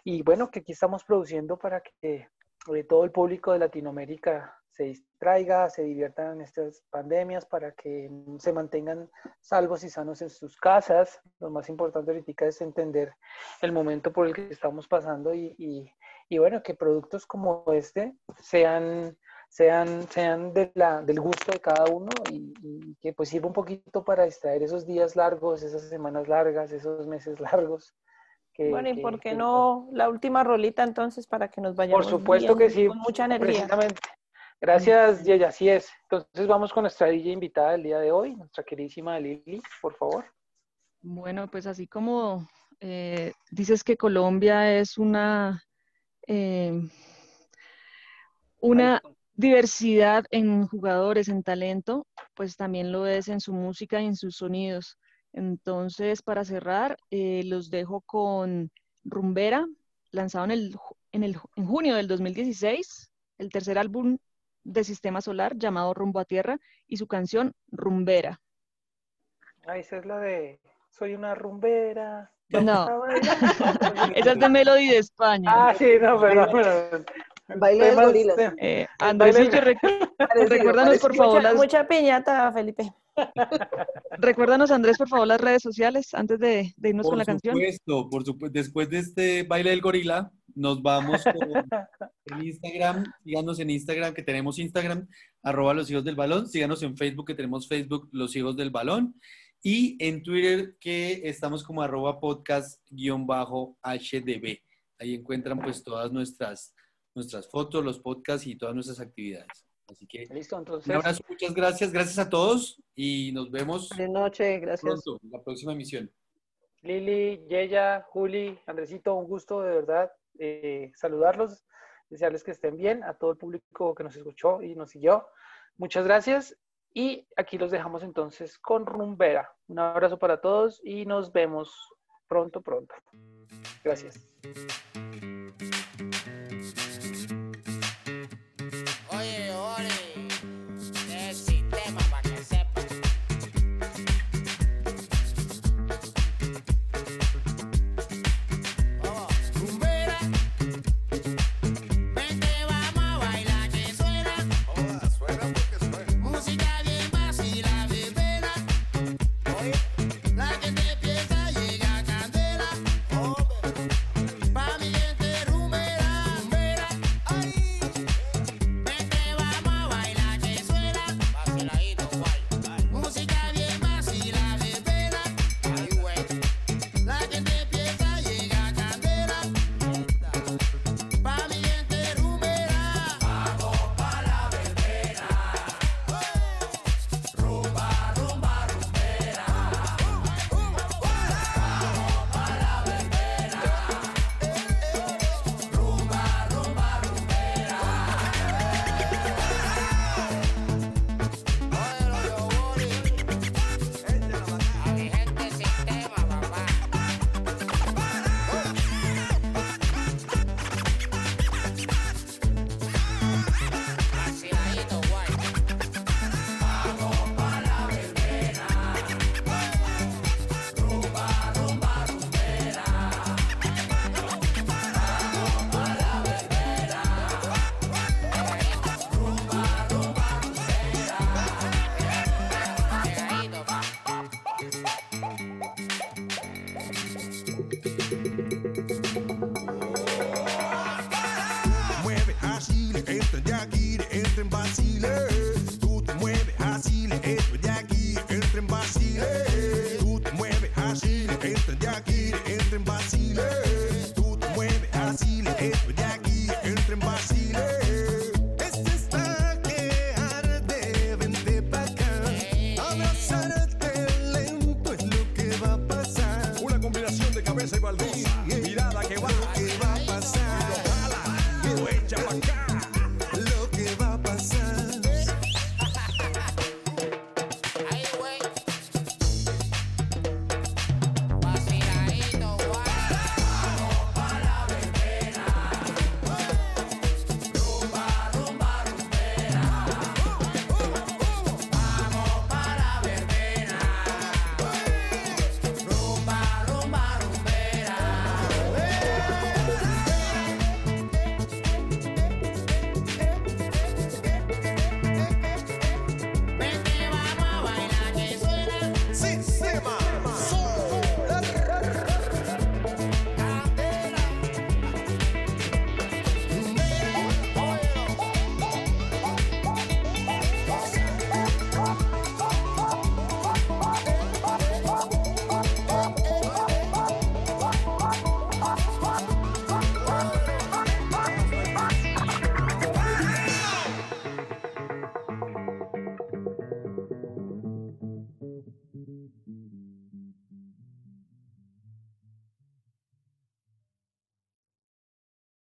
Y bueno, que aquí estamos produciendo para que eh, todo el público de Latinoamérica se distraiga, se diviertan en estas pandemias, para que se mantengan salvos y sanos en sus casas. Lo más importante ahorita es entender el momento por el que estamos pasando y, y- y bueno, que productos como este sean, sean, sean de la, del gusto de cada uno y, y que pues sirva un poquito para distraer esos días largos, esas semanas largas, esos meses [laughs] largos. que- Bueno, ¿y que- por qué que- no la última rolita entonces para que nos vayamos Por supuesto bien, que sí, con mucha energía? precisamente. Gracias, Yeya, así es. Entonces vamos con nuestra DJ invitada del día de hoy, nuestra queridísima Lili, por favor. Bueno, pues así como eh, dices que Colombia es una, eh, una diversidad en jugadores, en talento, pues también lo es en su música y en sus sonidos. Entonces, para cerrar, eh, los dejo con Rumbera, lanzado en, el, en, el, en junio del 2016, el tercer álbum de Sistema Solar llamado Rumbo a Tierra y su canción Rumbera. Ah, esa es la de Soy una rumbera. No. [laughs] [laughs] Esa es de Melody de España. Ah, sí, no, perdón, perdón. Baile de gorilas. Eh, el Andresillo, baile- [laughs] recuérdanos por favor Mucha, las, mucha piñata, Felipe. [laughs] recuérdanos Andrés por favor las redes sociales antes de, de irnos Por con la canción. supuesto, por supuesto. Después de este baile del gorila, nos vamos con [laughs] en Instagram. Síganos en Instagram, que tenemos Instagram, arroba los hijos del balón. Síganos en Facebook, que tenemos Facebook, los hijos del balón. Y en Twitter, que estamos como arroba podcast guion bajo HDB. Ahí encuentran pues todas nuestras, nuestras fotos, los podcasts y todas nuestras actividades. Así que Listo, entonces. un abrazo, muchas gracias. Gracias a todos y nos vemos Buenas noches, gracias. pronto en la próxima emisión. Lili, Yeya, Juli, Andresito, un gusto de verdad eh, saludarlos, desearles que estén bien, a todo el público que nos escuchó y nos siguió. Muchas gracias y aquí los dejamos entonces con Rumbera. Un abrazo para todos y nos vemos pronto, pronto. Gracias.